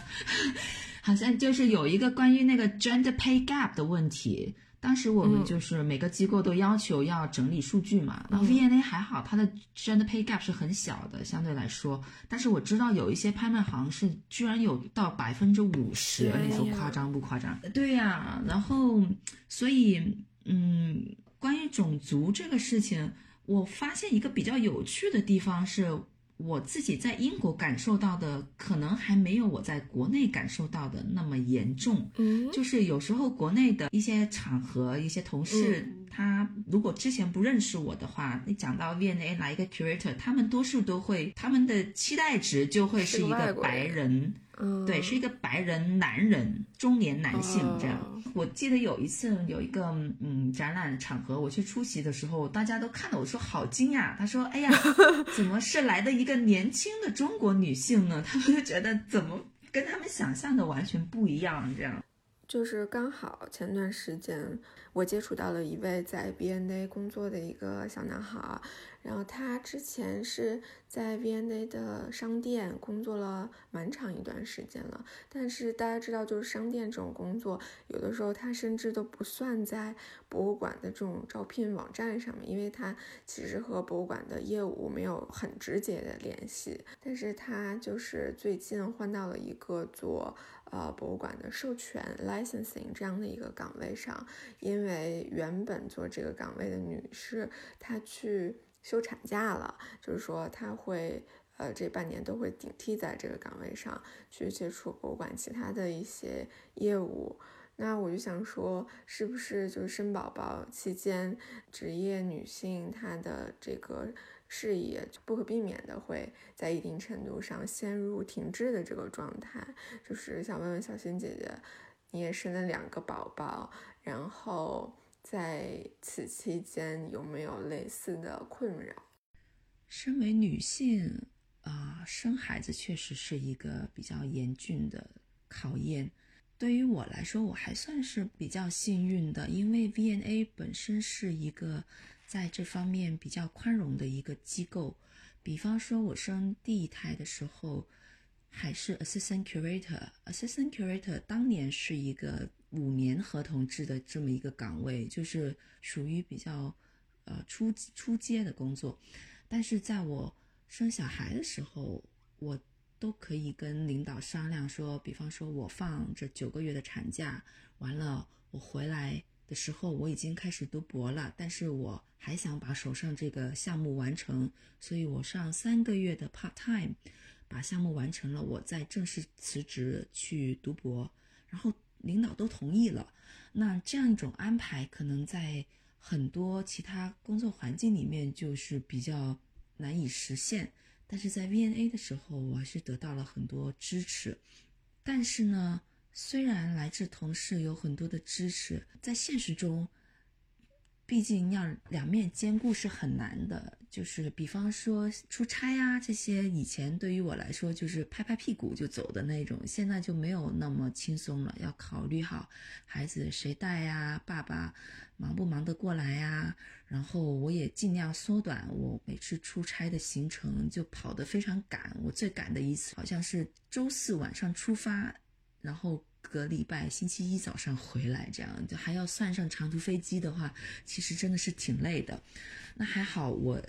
好像就是有一个关于那个 gender pay gap 的问题。当时我们嗯就是每个机构都要求要整理数据嘛，然后 VNA 还好，它的 gender pay gap 是很小的，相对来说。但是我知道有一些拍卖行是居然有到百分之五十，你说夸张不夸张？对呀、然后所以嗯，关于种族这个事情，我发现一个比较有趣的地方是。我自己在英国感受到的，可能还没有我在国内感受到的那么严重。嗯，就是有时候国内的一些场合，一些同事，嗯他如果之前不认识我的话，你讲到 V&A 来一个 curator，他们多数都会他们的期待值就会是一个白人，嗯，对，是一个白人男人，中年男性这样。我记得有一次有一个嗯展览场合，我去出席的时候，大家都看到我说好惊讶。他说：“哎呀，怎么是来的一个年轻的中国女性呢？”他们就觉得怎么跟他们想象的完全不一样，这样。就是刚好前段时间我接触到了一位在 B N A 工作的一个小男孩。然后他之前是在 V&A 的商店工作了蛮长一段时间了，但是大家知道，就是商店这种工作，有的时候他甚至都不算在博物馆的这种招聘网站上面，因为他其实和博物馆的业务没有很直接的联系。但是他就是最近换到了一个做呃博物馆的授权 licensing 这样的一个岗位上，因为原本做这个岗位的女士她去。休产假了，就是说她会，呃，这半年都会顶替在这个岗位上去接触博物馆其他的一些业务。那我就想说，是不是就是生宝宝期间，职业女性她的这个事业不可避免的会在一定程度上陷入停滞的这个状态？就是想问问小新姐姐，你也生了两个宝宝，然后。在此期间有没有类似的困扰？身为女性啊，生孩子确实是一个比较严峻的考验。对于我来说，我还算是比较幸运的，因为 VNA 本身是一个在这方面比较宽容的一个机构。比方说，我生第一胎的时候。还是 assistant curator，assistant curator 当年是一个五年合同制的这么一个岗位，就是属于比较呃初初阶的工作。但是在我生小孩的时候，我都可以跟领导商量说，比方说我放这九个月的产假，完了我回来的时候我已经开始读博了，但是我还想把手上这个项目完成，所以我上三个月的 part time。把项目完成了，我再正式辞职去读博，然后领导都同意了。那这样一种安排，可能在很多其他工作环境里面就是比较难以实现。但是在 VNA 的时候，我还是得到了很多支持。但是呢，虽然来自同事有很多的支持，在现实中。毕竟要两面兼顾是很难的，就是比方说出差呀这些，以前对于我来说就是拍拍屁股就走的那种，现在就没有那么轻松了，要考虑好孩子谁带呀，爸爸忙不忙得过来呀，然后我也尽量缩短我每次出差的行程，就跑得非常赶。我最赶的一次好像是周四晚上出发，然后。隔礼拜星期一早上回来，这样就还要算上长途飞机的话，其实真的是挺累的。那还好，我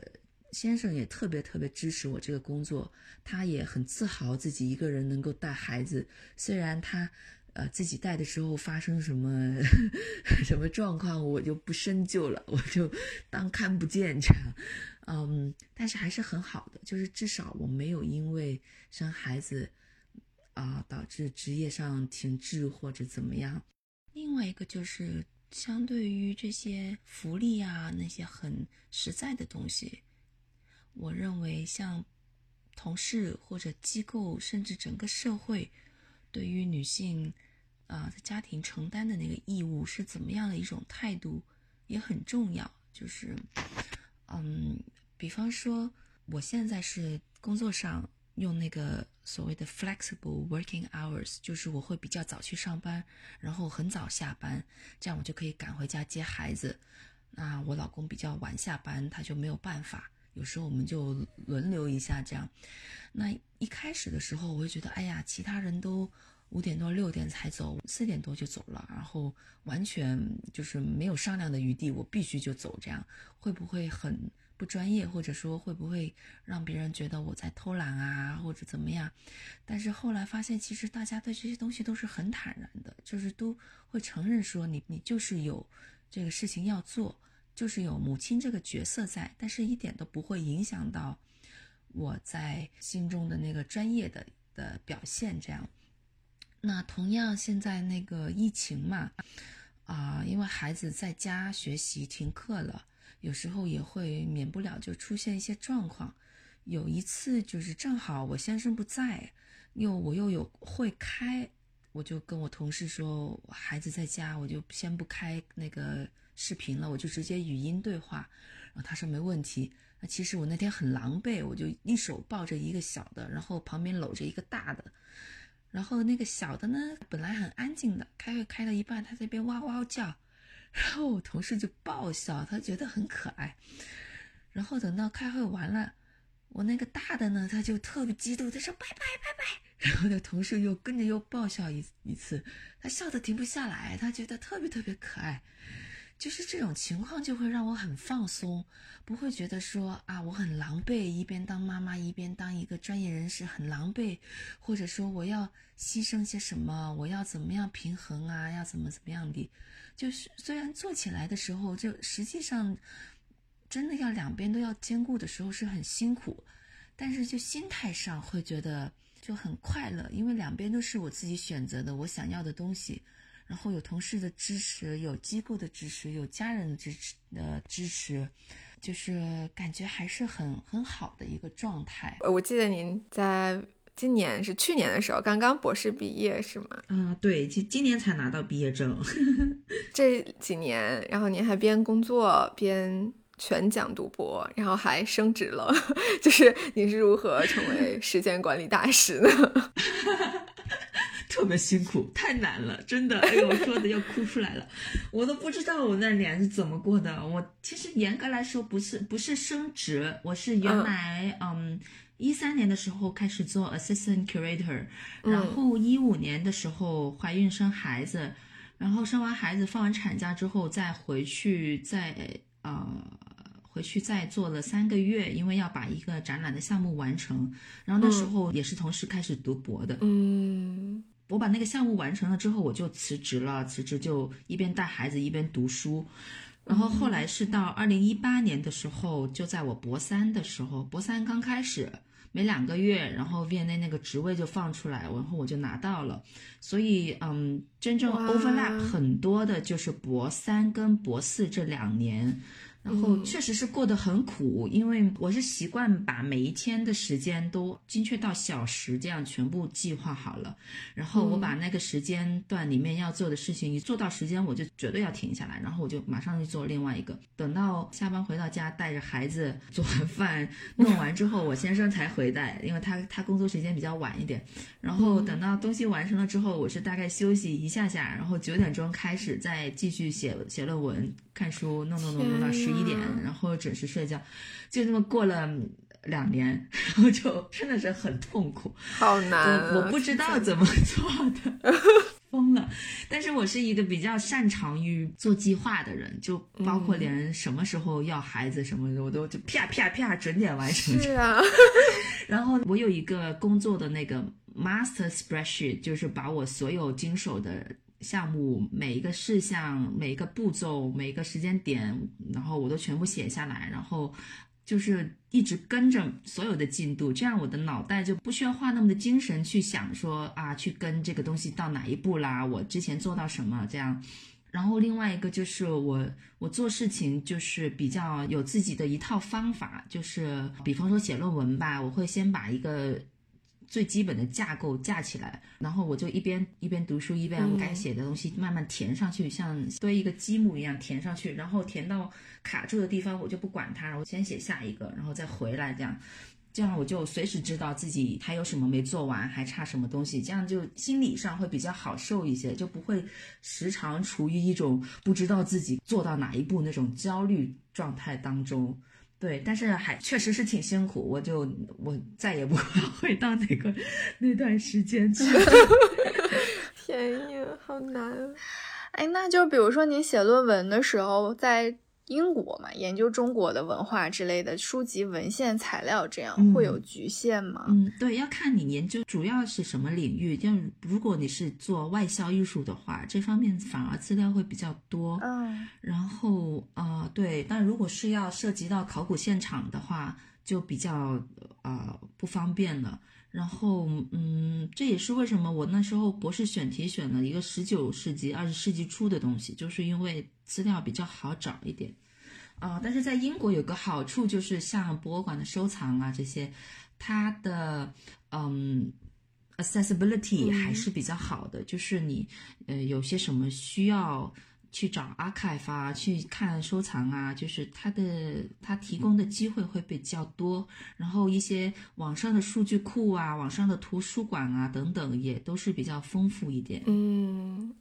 先生也特别特别支持我这个工作，他也很自豪自己一个人能够带孩子。虽然他呃自己带的时候发生什么 什么状况，我就不深究了，我就当看不见这样。嗯，但是还是很好的，就是至少我没有因为生孩子。啊，导致职业上停滞或者怎么样？另外一个就是，相对于这些福利啊，那些很实在的东西，我认为像同事或者机构，甚至整个社会，对于女性啊，在家庭承担的那个义务是怎么样的一种态度，也很重要。就是，嗯，比方说，我现在是工作上。用那个所谓的 flexible working hours，就是我会比较早去上班，然后很早下班，这样我就可以赶回家接孩子。那我老公比较晚下班，他就没有办法。有时候我们就轮流一下这样。那一开始的时候，我会觉得，哎呀，其他人都五点多六点才走，四点多就走了，然后完全就是没有商量的余地，我必须就走，这样会不会很？不专业，或者说会不会让别人觉得我在偷懒啊，或者怎么样？但是后来发现，其实大家对这些东西都是很坦然的，就是都会承认说你你就是有这个事情要做，就是有母亲这个角色在，但是一点都不会影响到我在心中的那个专业的的表现。这样，那同样现在那个疫情嘛。啊，因为孩子在家学习停课了，有时候也会免不了就出现一些状况。有一次就是正好我先生不在，又我又有会开，我就跟我同事说孩子在家，我就先不开那个视频了，我就直接语音对话。然后他说没问题。那其实我那天很狼狈，我就一手抱着一个小的，然后旁边搂着一个大的。然后那个小的呢，本来很安静的，开会开到一半，他这边哇哇叫，然后我同事就爆笑，他觉得很可爱。然后等到开会完了。我那个大的呢，他就特别激动，他说拜拜拜拜，然后那同事又跟着又爆笑一一次，他笑得停不下来，他觉得特别特别可爱，就是这种情况就会让我很放松，不会觉得说啊我很狼狈，一边当妈妈一边当一个专业人士很狼狈，或者说我要牺牲些什么，我要怎么样平衡啊，要怎么怎么样的，就是虽然做起来的时候就实际上。真的要两边都要兼顾的时候是很辛苦，但是就心态上会觉得就很快乐，因为两边都是我自己选择的，我想要的东西，然后有同事的支持，有机构的支持，有家人的支持的支持，就是感觉还是很很好的一个状态。我记得您在今年是去年的时候刚刚博士毕业是吗？啊，对，今今年才拿到毕业证。这几年，然后您还边工作边。全奖读博，然后还升职了，就是你是如何成为时间管理大师呢？特别辛苦，太难了，真的。哎呦，我说的要哭出来了，我都不知道我那年是怎么过的。我其实严格来说不是不是升职，我是原来嗯一三年的时候开始做 assistant curator，然后一五年的时候怀孕生孩子，然后生完孩子放完产假之后再回去再呃。回去再做了三个月，因为要把一个展览的项目完成。然后那时候也是同时开始读博的。嗯，我把那个项目完成了之后，我就辞职了。辞职就一边带孩子一边读书。然后后来是到二零一八年的时候，就在我博三的时候，博三刚开始没两个月，然后 V&A 那个职位就放出来，然后我就拿到了。所以，嗯，真正 overlap 很多的就是博三跟博四这两年。然后确实是过得很苦，因为我是习惯把每一天的时间都精确到小时这样全部计划好了，然后我把那个时间段里面要做的事情一做到时间，我就绝对要停下来，然后我就马上去做另外一个。等到下班回到家，带着孩子 做完饭弄完之后，我先生才回来，因为他他工作时间比较晚一点。然后等到东西完成了之后，我是大概休息一下下，然后九点钟开始再继续写写论文、看书，弄弄弄弄到十。一点，然后准时睡觉，就这么过了两年，然后就真的是很痛苦，好难，我不知道怎么 做的，疯了。但是我是一个比较擅长于做计划的人，就包括连什么时候要孩子什么的，我都就啪啪啪准点完成。是啊，然后我有一个工作的那个 master spreadsheet，就是把我所有经手的。项目每一个事项、每一个步骤、每一个时间点，然后我都全部写下来，然后就是一直跟着所有的进度，这样我的脑袋就不需要花那么的精神去想说啊，去跟这个东西到哪一步啦，我之前做到什么这样。然后另外一个就是我我做事情就是比较有自己的一套方法，就是比方说写论文吧，我会先把一个。最基本的架构架起来，然后我就一边一边读书，一边该写的东西慢慢填上去，像堆一个积木一样填上去，然后填到卡住的地方，我就不管它，然后先写下一个，然后再回来，这样，这样我就随时知道自己还有什么没做完，还差什么东西，这样就心理上会比较好受一些，就不会时常处于一种不知道自己做到哪一步那种焦虑状态当中。对，但是还确实是挺辛苦，我就我再也不会 回到那个那段时间去。天呀，好难！哎，那就比如说你写论文的时候，在。英国嘛，研究中国的文化之类的书籍、文献、材料，这样会有局限吗？嗯，对，要看你研究主要是什么领域。就如果你是做外销艺术的话，这方面反而资料会比较多。嗯，然后呃，对，但如果是要涉及到考古现场的话，就比较呃不方便了。然后，嗯，这也是为什么我那时候博士选题选了一个十九世纪、二十世纪初的东西，就是因为资料比较好找一点。啊、但是在英国有个好处就是，像博物馆的收藏啊这些，它的嗯 accessibility 还是比较好的，就是你呃有些什么需要。去找 archive 啊，去看收藏啊，就是它的它提供的机会会比较多，然后一些网上的数据库啊、网上的图书馆啊等等，也都是比较丰富一点。嗯，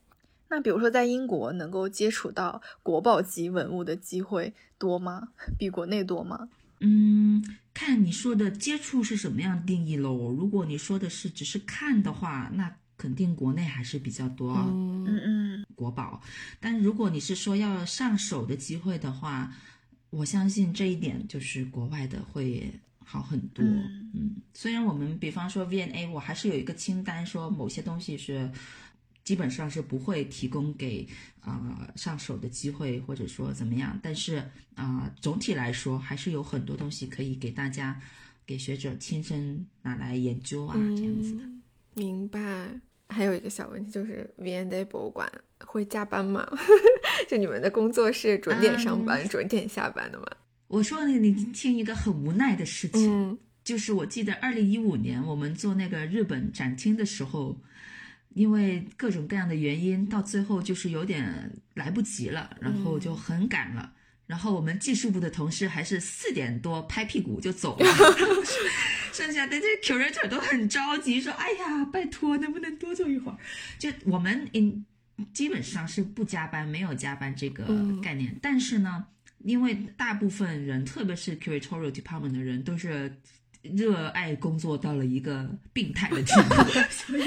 那比如说在英国能够接触到国宝级文物的机会多吗？比国内多吗？嗯，看你说的接触是什么样定义喽。如果你说的是只是看的话，那肯定国内还是比较多。嗯嗯嗯，国宝，但如果你是说要上手的机会的话，我相信这一点就是国外的会好很多。嗯嗯，虽然我们比方说 VNA，我还是有一个清单，说某些东西是基本上是不会提供给啊、呃上手的机会，或者说怎么样，但是啊、呃总体来说还是有很多东西可以给大家给学者亲身拿来研究啊，这样子的。嗯明白。还有一个小问题就是 V&A 博物馆会加班吗？就你们的工作是准点上班、准点下班的吗？我说你，你听一个很无奈的事情。嗯就是我记得二零一五年我们做那个日本展厅的时候，因为各种各样的原因，到最后就是有点来不及了，然后就很赶了。然后我们技术部的同事还是四点多拍屁股就走了，剩下的这 curator 都很着急，说：“哎呀，拜托，能不能多做一会儿？”就我们 in 基本上是不加班，没有加班这个嗯概念。但是呢，因为大部分人，特别是 curatorial department 的人，都是热爱工作到了一个病态的地步，所以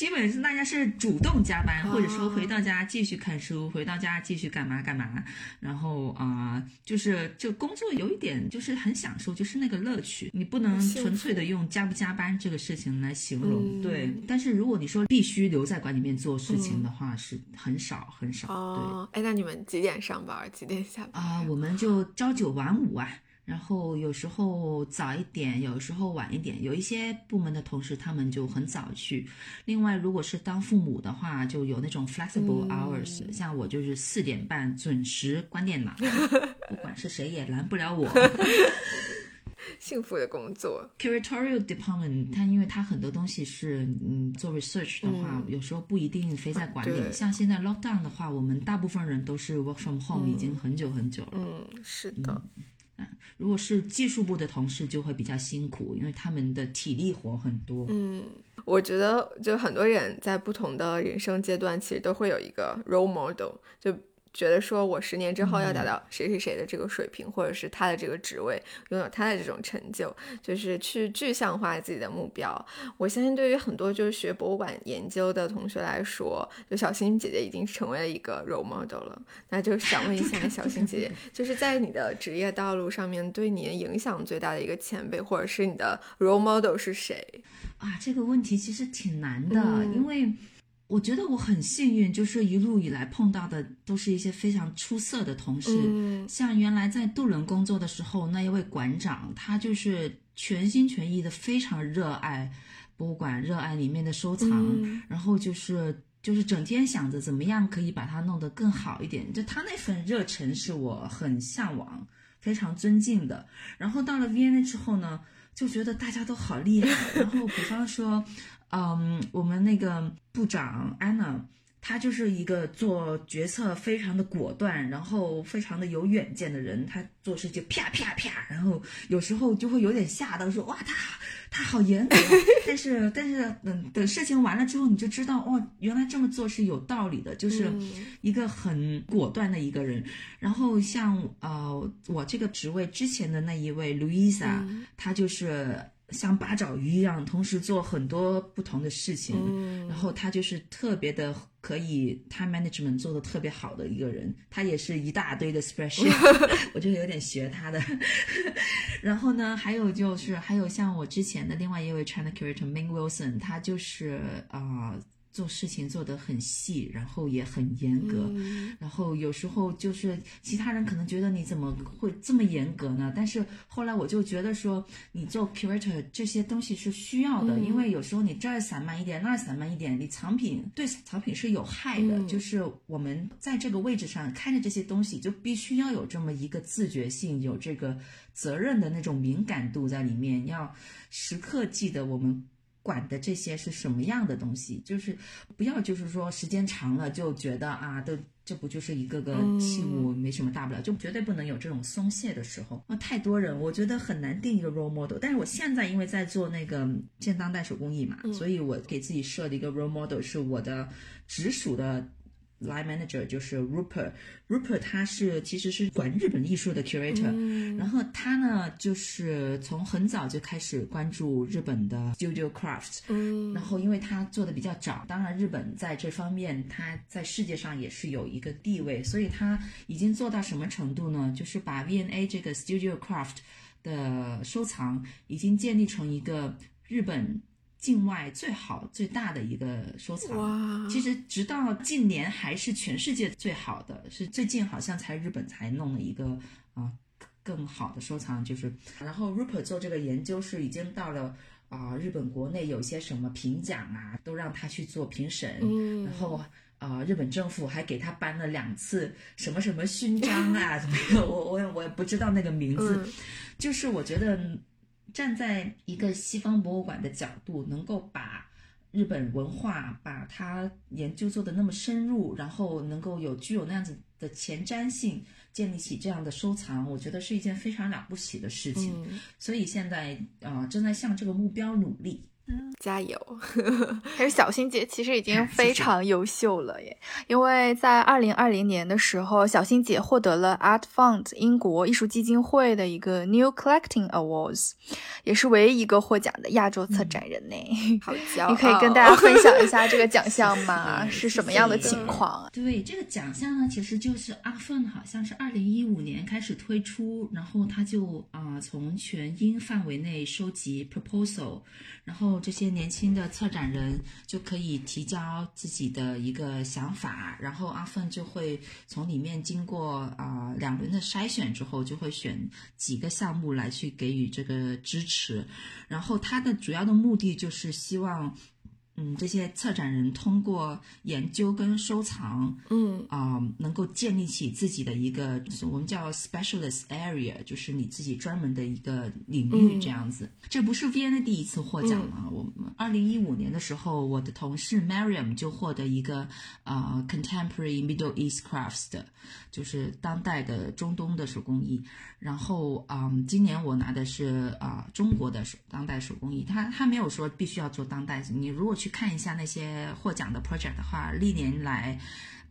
基本上大家是主动加班，或者说回到家继续看书，回到家继续干嘛干嘛。然后啊、就是就工作有一点就是很享受，就是那个乐趣，你不能纯粹的用加不加班这个事情来形容。嗯对，但是如果你说必须留在馆里面做事情的话，是很少很少。对。哦，哎，那你们几点上班？几点下班？啊、我们就朝九晚五啊，然后有时候早一点，有时候晚一点。有一些部门的同事他们就很早去。另外，如果是当父母的话，就有那种 flexible 嗯 hours，、像我就是四点半准时关电脑，不管是谁也拦不了我。幸福的工作。Curatorial department，它因为它很多东西是嗯做 research 的话，有时候不一定非在馆里。对像现在 lockdown 的话，我们大部分人都是 work from home，、已经很久很久了。嗯，是的。如果是技术部的同事，就会比较辛苦，因为他们的体力活很多。嗯，我觉得就很多人在不同的人生阶段，其实都会有一个 role model，就觉得说我十年之后要达到谁谁谁的这个水平，或者是他的这个职位，拥有他的这种成就，就是去具象化自己的目标。我相信对于很多就是学博物馆研究的同学来说，就小新姐姐已经成为了一个 role model 了。那就想问一下小新姐姐，就是在你的职业道路上面对你影响最大的一个前辈，或者是你的 role model 是谁？啊，这个问题其实挺难的，嗯因为我觉得我很幸运，就是一路以来碰到的都是一些非常出色的同事。嗯像原来在杜伦工作的时候，那一位馆长，他就是全心全意的，非常热爱博物馆，热爱里面的收藏，嗯然后就是就是整天想着怎么样可以把它弄得更好一点。就他那份热忱是我很向往、非常尊敬的。然后到了 V&A 之后呢，就觉得大家都好厉害。然后比方说，嗯，我们那个部长安娜。她就是一个做决策非常的果断，然后非常的有远见的人。她做事就啪啪啪，然后有时候就会有点吓到，说哇，他他好严格啊。但是但是等等事情完了之后，你就知道哦，原来这么做是有道理的，就是嗯一个很果断的一个人。然后像呃我这个职位之前的那一位 Louisa，、嗯她就是像八爪鱼一样，同时做很多不同的事情。嗯然后他就是特别的可以 time management 做的特别好的一个人，他也是一大堆的 spreadsheet，我就有点学他的。然后呢，还有就是还有像我之前的另外一位 China curator Ming Wilson，他就是啊、呃做事情做得很细，然后也很严格，嗯然后有时候就是其他人可能觉得你怎么会这么严格呢？但是后来我就觉得说，你做 curator 这些东西是需要的，嗯因为有时候你这儿散漫一点，那儿散漫一点，你藏品对藏品是有害的。嗯就是我们在这个位置上看着这些东西，就必须要有这么一个自觉性，有这个责任的那种敏感度在里面，要时刻记得我们。管的这些是什么样的东西？就是不要就是说时间长了就觉得啊，都这不就是一个个器物，没什么大不了，就绝对不能有这种松懈的时候。那太多人，我觉得很难定一个 role model。但是我现在因为在做那个现当代手工艺嘛，所以我给自己设的一个 role model 是我的直属的 line manager，就是 Rupert。Rupert 他是其实是管日本艺术的 curator，、然后他呢就是从很早就开始关注日本的 studio craft，嗯然后因为他做的比较早，当然日本在这方面他在世界上也是有一个地位，所以他已经做到什么程度呢？就是把 V&A 这个 studio craft 的收藏已经建立成一个日本境外最好最大的一个收藏。哇，其实直到近年还是全世界最好的，是最近好像才日本才弄了一个啊、更好的收藏，就是然后 Rupert 做这个研究是已经到了啊、日本国内有些什么评奖啊，都让他去做评审，嗯然后。啊、日本政府还给他颁了两次什么什么勋章啊？我我也我也不知道那个名字，嗯就是我觉得站在一个西方博物馆的角度，能够把日本文化把它研究做的那么深入，然后能够有具有那样子的前瞻性，建立起这样的收藏，我觉得是一件非常了不起的事情。嗯，所以现在啊、呃正在向这个目标努力。加油！还有小新姐其实已经 非常优秀了耶，因为在二零二零年的时候，小新姐获得了 Art Fund 英国艺术基金会的一个 New Collecting Awards，也是唯一一个获奖的亚洲策展人呢。好骄傲！你可以跟大家分享一下这个奖项吗？是是什么样的情况？对这个奖项呢，其实就是 Art Fund 好像是二零一五年开始推出，然后他就啊、从全英范围内收集 proposal，然后这些年轻的策展人就可以提交自己的一个想法，然后阿凤就会从里面经过啊、两轮的筛选之后，就会选几个项目来去给予这个支持，然后他的主要的目的就是希望。嗯，这些策展人通过研究跟收藏，嗯啊、能够建立起自己的一个我们叫 specialist area，就是你自己专门的一个领域嗯这样子。这不是 VN 第一次获奖了，我们二零一五年的时候，我的同事 Mariam 就获得一个呃 contemporary Middle East crafts 的，就是当代的中东的手工艺。然后，嗯，今年我拿的是啊、中国的手当代手工艺，他他没有说必须要做当代。你如果去看一下那些获奖的 project 的话，历年来。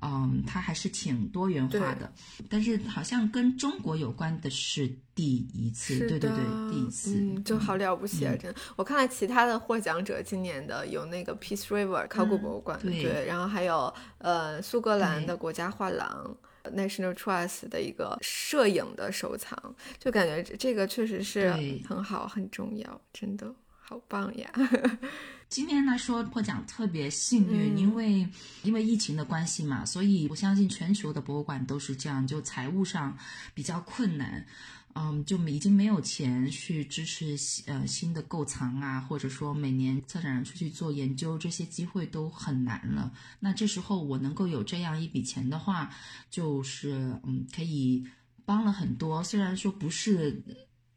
嗯，它还是挺多元化的，但是好像跟中国有关的是第一次，对对对，第一次，嗯，就好了不起啊！嗯真的，我看了其他的获奖者，今年的有那个 Peace River 考古博物馆，嗯对然后还有呃苏格兰的国家画廊。National Trust 的一个摄影的收藏，就感觉这这个确实是很好、很重要，真的好棒呀！今天来说获奖特别幸运，嗯因为因为疫情的关系嘛，所以我相信全球的博物馆都是这样，就财务上比较困难。嗯，就已经没有钱去支持呃新的购藏啊，或者说每年策展人出去做研究，这些机会都很难了。那这时候我能够有这样一笔钱的话，就是嗯可以帮了很多。虽然说不是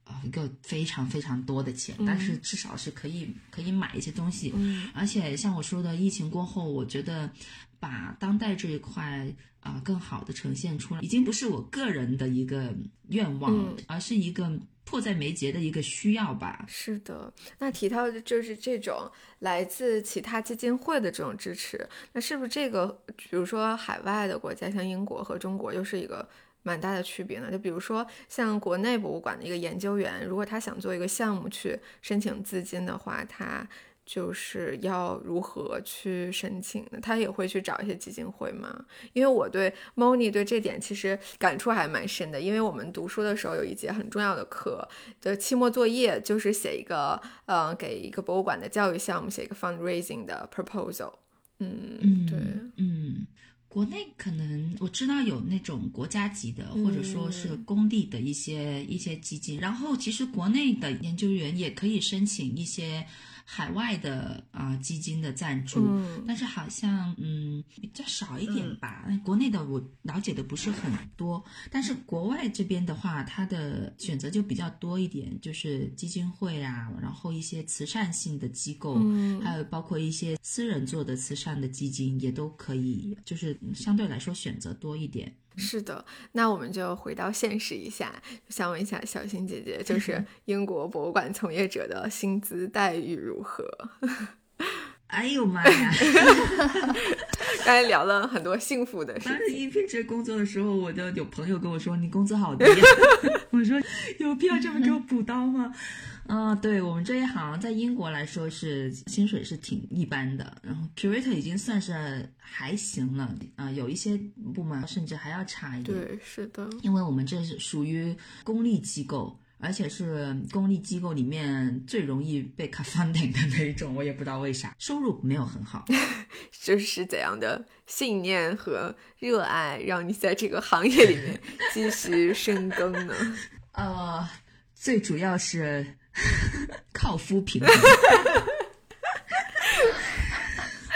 呃一个非常非常多的钱，但是至少是可以可以买一些东西。嗯而且像我说的，疫情过后，我觉得把当代这一块啊、更好的呈现出来，已经不是我个人的一个愿望，嗯而是一个迫在眉睫的一个需要吧。是的，那提到的就是这种来自其他基金会的这种支持，那是不是这个，比如说海外的国家，像英国和中国，又是一个蛮大的区别呢？就比如说像国内博物馆的一个研究员，如果他想做一个项目去申请资金的话，他就是要如何去申请呢？他也会去找一些基金会吗？因为我对 Moni 对这点其实感触还蛮深的，因为我们读书的时候有一节很重要的课，的期末作业就是写一个呃给一个博物馆的教育项目写一个 fundraising 的 proposal。嗯，嗯，对，嗯，国内可能我知道有那种国家级的，或者说是嗯公立的一些一些基金，然后其实国内的研究员也可以申请一些海外的啊、基金的赞助，嗯但是好像嗯比较少一点吧。国内的我了解的不是很多，但是国外这边的话，它的选择就比较多一点，就是基金会啊，然后一些慈善性的机构，嗯还有包括一些私人做的慈善的基金也都可以，就是相对来说选择多一点。是的，那我们就回到现实一下，想问一下小新姐姐，就是英国博物馆从业者的薪资待遇如何？哎呦妈呀！刚才聊了很多幸福的事当时情，应聘这工作的时候，我的有朋友跟我说：“你工资好低、啊。”我说：“有必要这么给我补刀吗？”啊、对我们这一行在英国来说是薪水是挺一般的，然后 curator 已经算是还行了啊、有一些部门甚至还要差一点。对，是的，因为我们这是属于公立机构，而且是公立机构里面最容易被 cut funding 的那一种，我也不知道为啥，收入没有很好。就是怎样的信念和热爱让你在这个行业里面 继续深耕呢？呃，最主要是 靠夫平衡。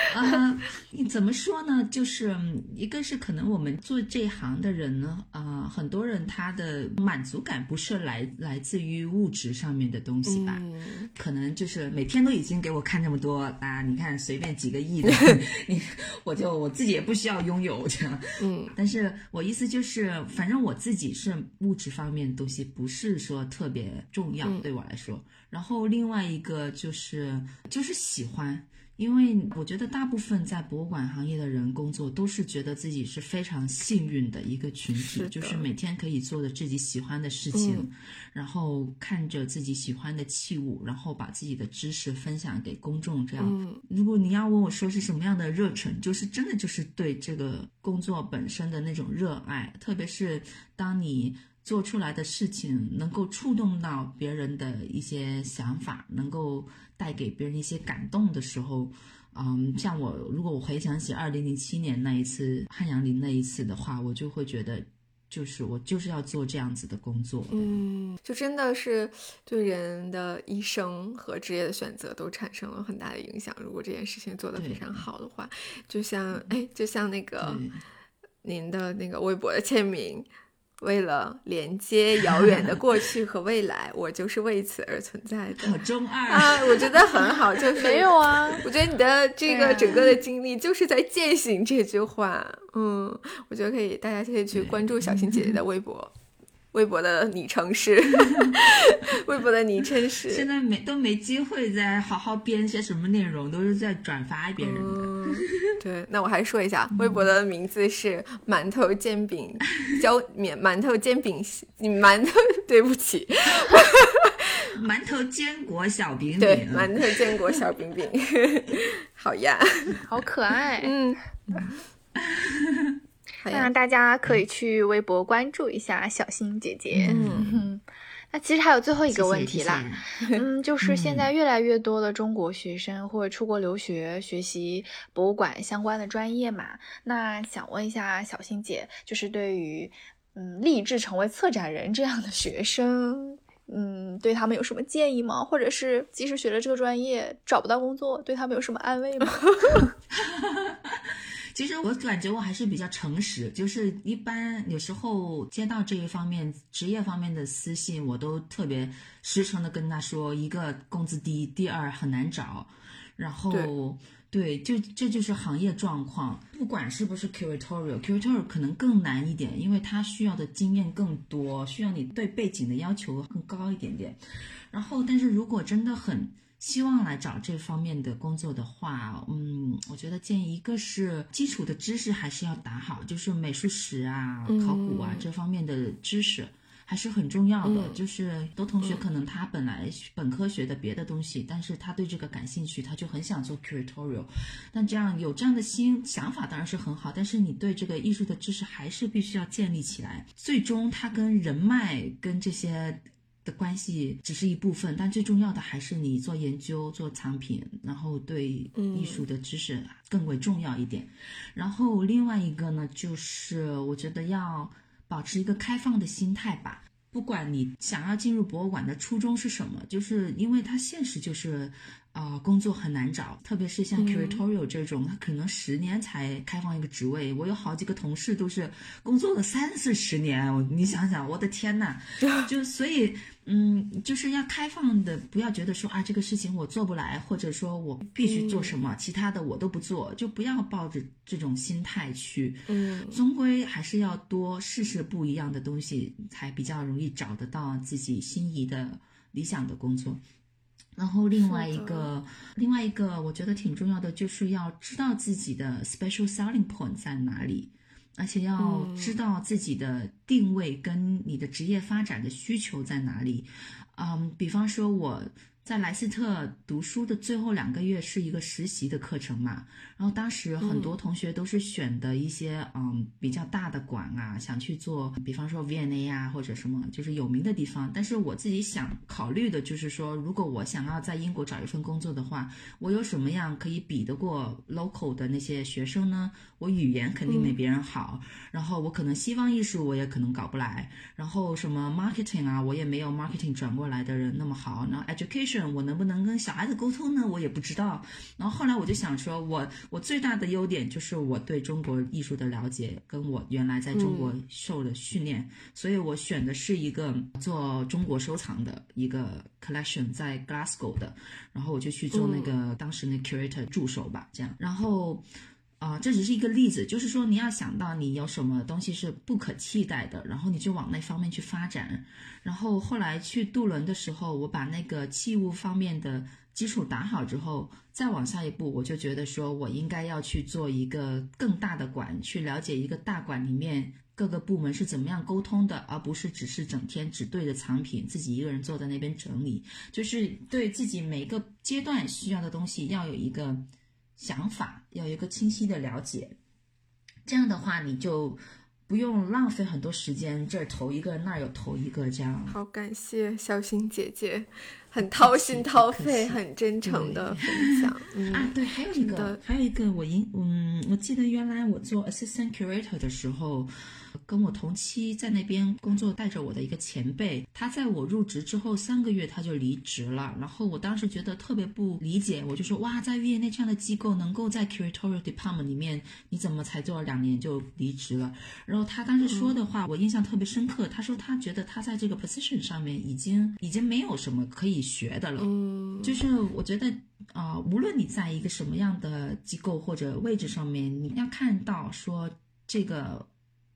啊、你怎么说呢？就是嗯一个是可能我们做这一行的人呢，啊、很多人他的满足感不是来来自于物质上面的东西吧，嗯，可能就是每天都已经给我看这么多啊，你看随便几个亿的，你我就我自己也不需要拥有这样。嗯，但是我意思就是，反正我自己是物质方面的东西不是说特别重要、嗯对我来说。然后另外一个就是就是喜欢。因为我觉得大部分在博物馆行业的人工作都是觉得自己是非常幸运的一个群体，是就是每天可以做的自己喜欢的事情，嗯然后看着自己喜欢的器物，然后把自己的知识分享给公众。这样，嗯如果你要问我说是什么样的热忱，就是真的就是对这个工作本身的那种热爱，特别是当你做出来的事情能够触动到别人的一些想法，能够带给别人一些感动的时候。嗯，像我，如果我回想起二零零七年那一次汉阳陵那一次的话，我就会觉得，就是我就是要做这样子的工作。嗯，就真的是对人的一生和职业的选择都产生了很大的影响。如果这件事情做得非常好的话，就像哎，就像那个您的那个微博的签名。为了连接遥远的过去和未来，我就是为此而存在的好中二啊！我觉得很好，就是没有啊，我觉得你的这个整个的经历就是在践行这句话。嗯，我觉得可以，大家可以去关注小新姐姐的微博，微博的昵称是，微博的昵称是。现。在没都没机会再好好编些什么内容，都是在转发别人的。嗯，对，那我还说一下，微博的名字是馒头煎饼 焦面馒头煎饼馒头，对不起，馒头坚果小饼对，饼，馒头坚果小饼饼，好呀，好可爱。嗯，那，大家可以去微博关注一下小新姐姐。嗯嗯，那其实还有最后一一个问题啦，嗯，就是现在越来越多的中国学生会出国留学学习博物馆相关的专业嘛。那想问一下小新姐，就是对于嗯立志成为策展人这样的学生，嗯，对他们有什么建议吗？或者是即使学了这个专业找不到工作，对他们有什么安慰吗？其实我感觉我还是比较诚实，就是一般有时候接到这一方面职业方面的私信，我都特别实诚的跟他说，一个工资低，第二很难找，然后对，就这就是行业状况，不管是不是 curatorial，curatorial 可能更难一点，因为它需要的经验更多，需要你对背景的要求更高一点点。然后，但是如果真的很希望来找这方面的工作的话，嗯，我觉得建议一个是基础的知识还是要打好，就是美术史啊、考古啊、嗯这方面的知识。还是很重要的，嗯就是很多同学可能他本来本科学的别的东西，但是他对这个感兴趣，他就很想做 curatorial。但这样有这样的心想法当然是很好，但是你对这个艺术的知识还是必须要建立起来。最终，他跟人脉跟这些的关系只是一部分，但最重要的还是你做研究、做产品，然后对艺术的知识更为重要一点。然后另外一个呢，就是我觉得要保持一个开放的心态吧。不管你想要进入博物馆的初衷是什么，就是因为它现实就是。啊，工作很难找，特别是像 curatorial 这种，他可能十年才开放一个职位。我有好几个同事都是工作了三四十年，我你想想，我的天呐，就所以，嗯，就是要开放的，不要觉得说啊，这个事情我做不来，或者说我必须做什么，其他的我都不做，就不要抱着这种心态去。嗯，终归还是要多试试不一样的东西，才比较容易找得到自己心仪的理想的工作。然后另外一个，另外一个，我觉得挺重要的，就是要知道自己的 special selling point 在哪里，而且要知道自己的定位跟你的职业发展的需求在哪里。嗯，比方说我。在莱斯特读书的最后两个月是一个实习的课程嘛，然后当时很多同学都是选的一些嗯比较大的馆啊，想去做，比方说 V&A 啊或者什么就是有名的地方。但是我自己想考虑的就是说，如果我想要在英国找一份工作的话，我有什么样可以比得过 local 的那些学生呢？我语言肯定没别人好，然后我可能西方艺术我也可能搞不来，然后什么 marketing 啊，我也没有 marketing 转过来的人那么好，然后 education。我能不能跟小孩子沟通呢？我也不知道。然后后来我就想说，我我最大的优点就是我对中国艺术的了解，跟我原来在中国受的训练，所以我选的是一个做中国收藏的一个 collection，在 Glasgow 的。然后我就去做那个当时那 curator 助手吧，这样。然后。啊，这只是一个例子，就是说你要想到你有什么东西是不可替代的，然后你就往那方面去发展。然后后来去渡轮的时候，我把那个器物方面的基础打好之后，再往下一步，我就觉得说我应该要去做一个更大的馆，去了解一个大馆里面各个部门是怎么样沟通的，而不是只是整天只对着藏品自己一个人坐在那边整理，就是对自己每个阶段需要的东西要有一个。想法要有一个清晰的了解，这样的话你就不用浪费很多时间，这儿投一个那儿又投一个，这样。好，感谢小新姐姐，很掏心掏肺、很真诚的分享。啊，对，还有一个，还有一个，我因，嗯，我记得原来我做 assistant curator 的时候。跟我同期在那边工作带着我的一个前辈，他在我入职之后三个月他就离职了。然后我当时觉得特别不理解，我就说哇，在业内这样的机构，能够在 curatorial department 里面，你怎么才做了两年就离职了？然后他当时说的话我印象特别深刻，他说他觉得他在这个 position 上面已经已经没有什么可以学的了。嗯，就是我觉得啊，无论你在一个什么样的机构或者位置上面，你要看到说这个。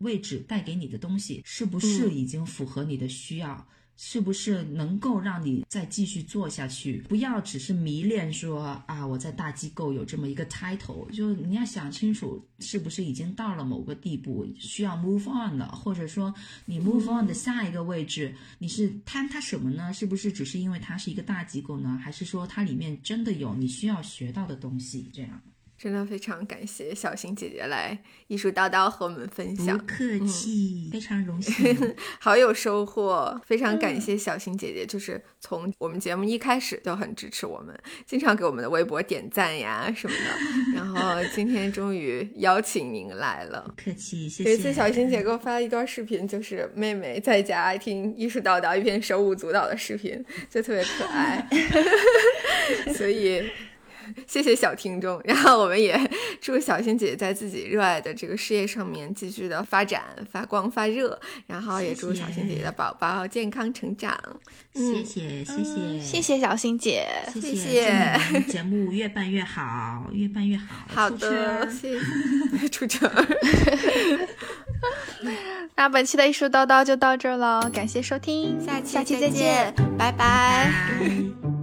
位置带给你的东西是不是已经符合你的需要？是不是能够让你再继续做下去？不要只是迷恋说啊，我在大机构有这么一个 title，就你要想清楚，是不是已经到了某个地步需要 move on 了，或者说你 move on 的下一个位置，你是贪它什么呢？是不是只是因为它是一个大机构呢？还是说它里面真的有你需要学到的东西？这样。真的非常感谢小新姐姐来艺术叨叨和我们分享，不客气，非常荣幸，好有收获。非常感谢小新姐姐，就是从我们节目一开始就很支持我们，经常给我们的微博点赞呀什么的。然后今天终于邀请您来了，客气，谢谢。有一次小新姐给我发了一段视频，就是妹妹在家听艺术叨叨一边手舞足蹈的视频，就特别可爱，所以。谢谢小听众，然后我们也祝小新姐姐在自己热爱的这个事业上面继续的发展、发光发热，然后也祝小新姐姐的宝宝健康成长。谢谢谢谢谢谢小新姐，谢谢节目越办越好，越办越好。好的，谢谢 出圈。那本期的艺术叨叨就到这儿了，感谢收听，下期下期再见，拜拜。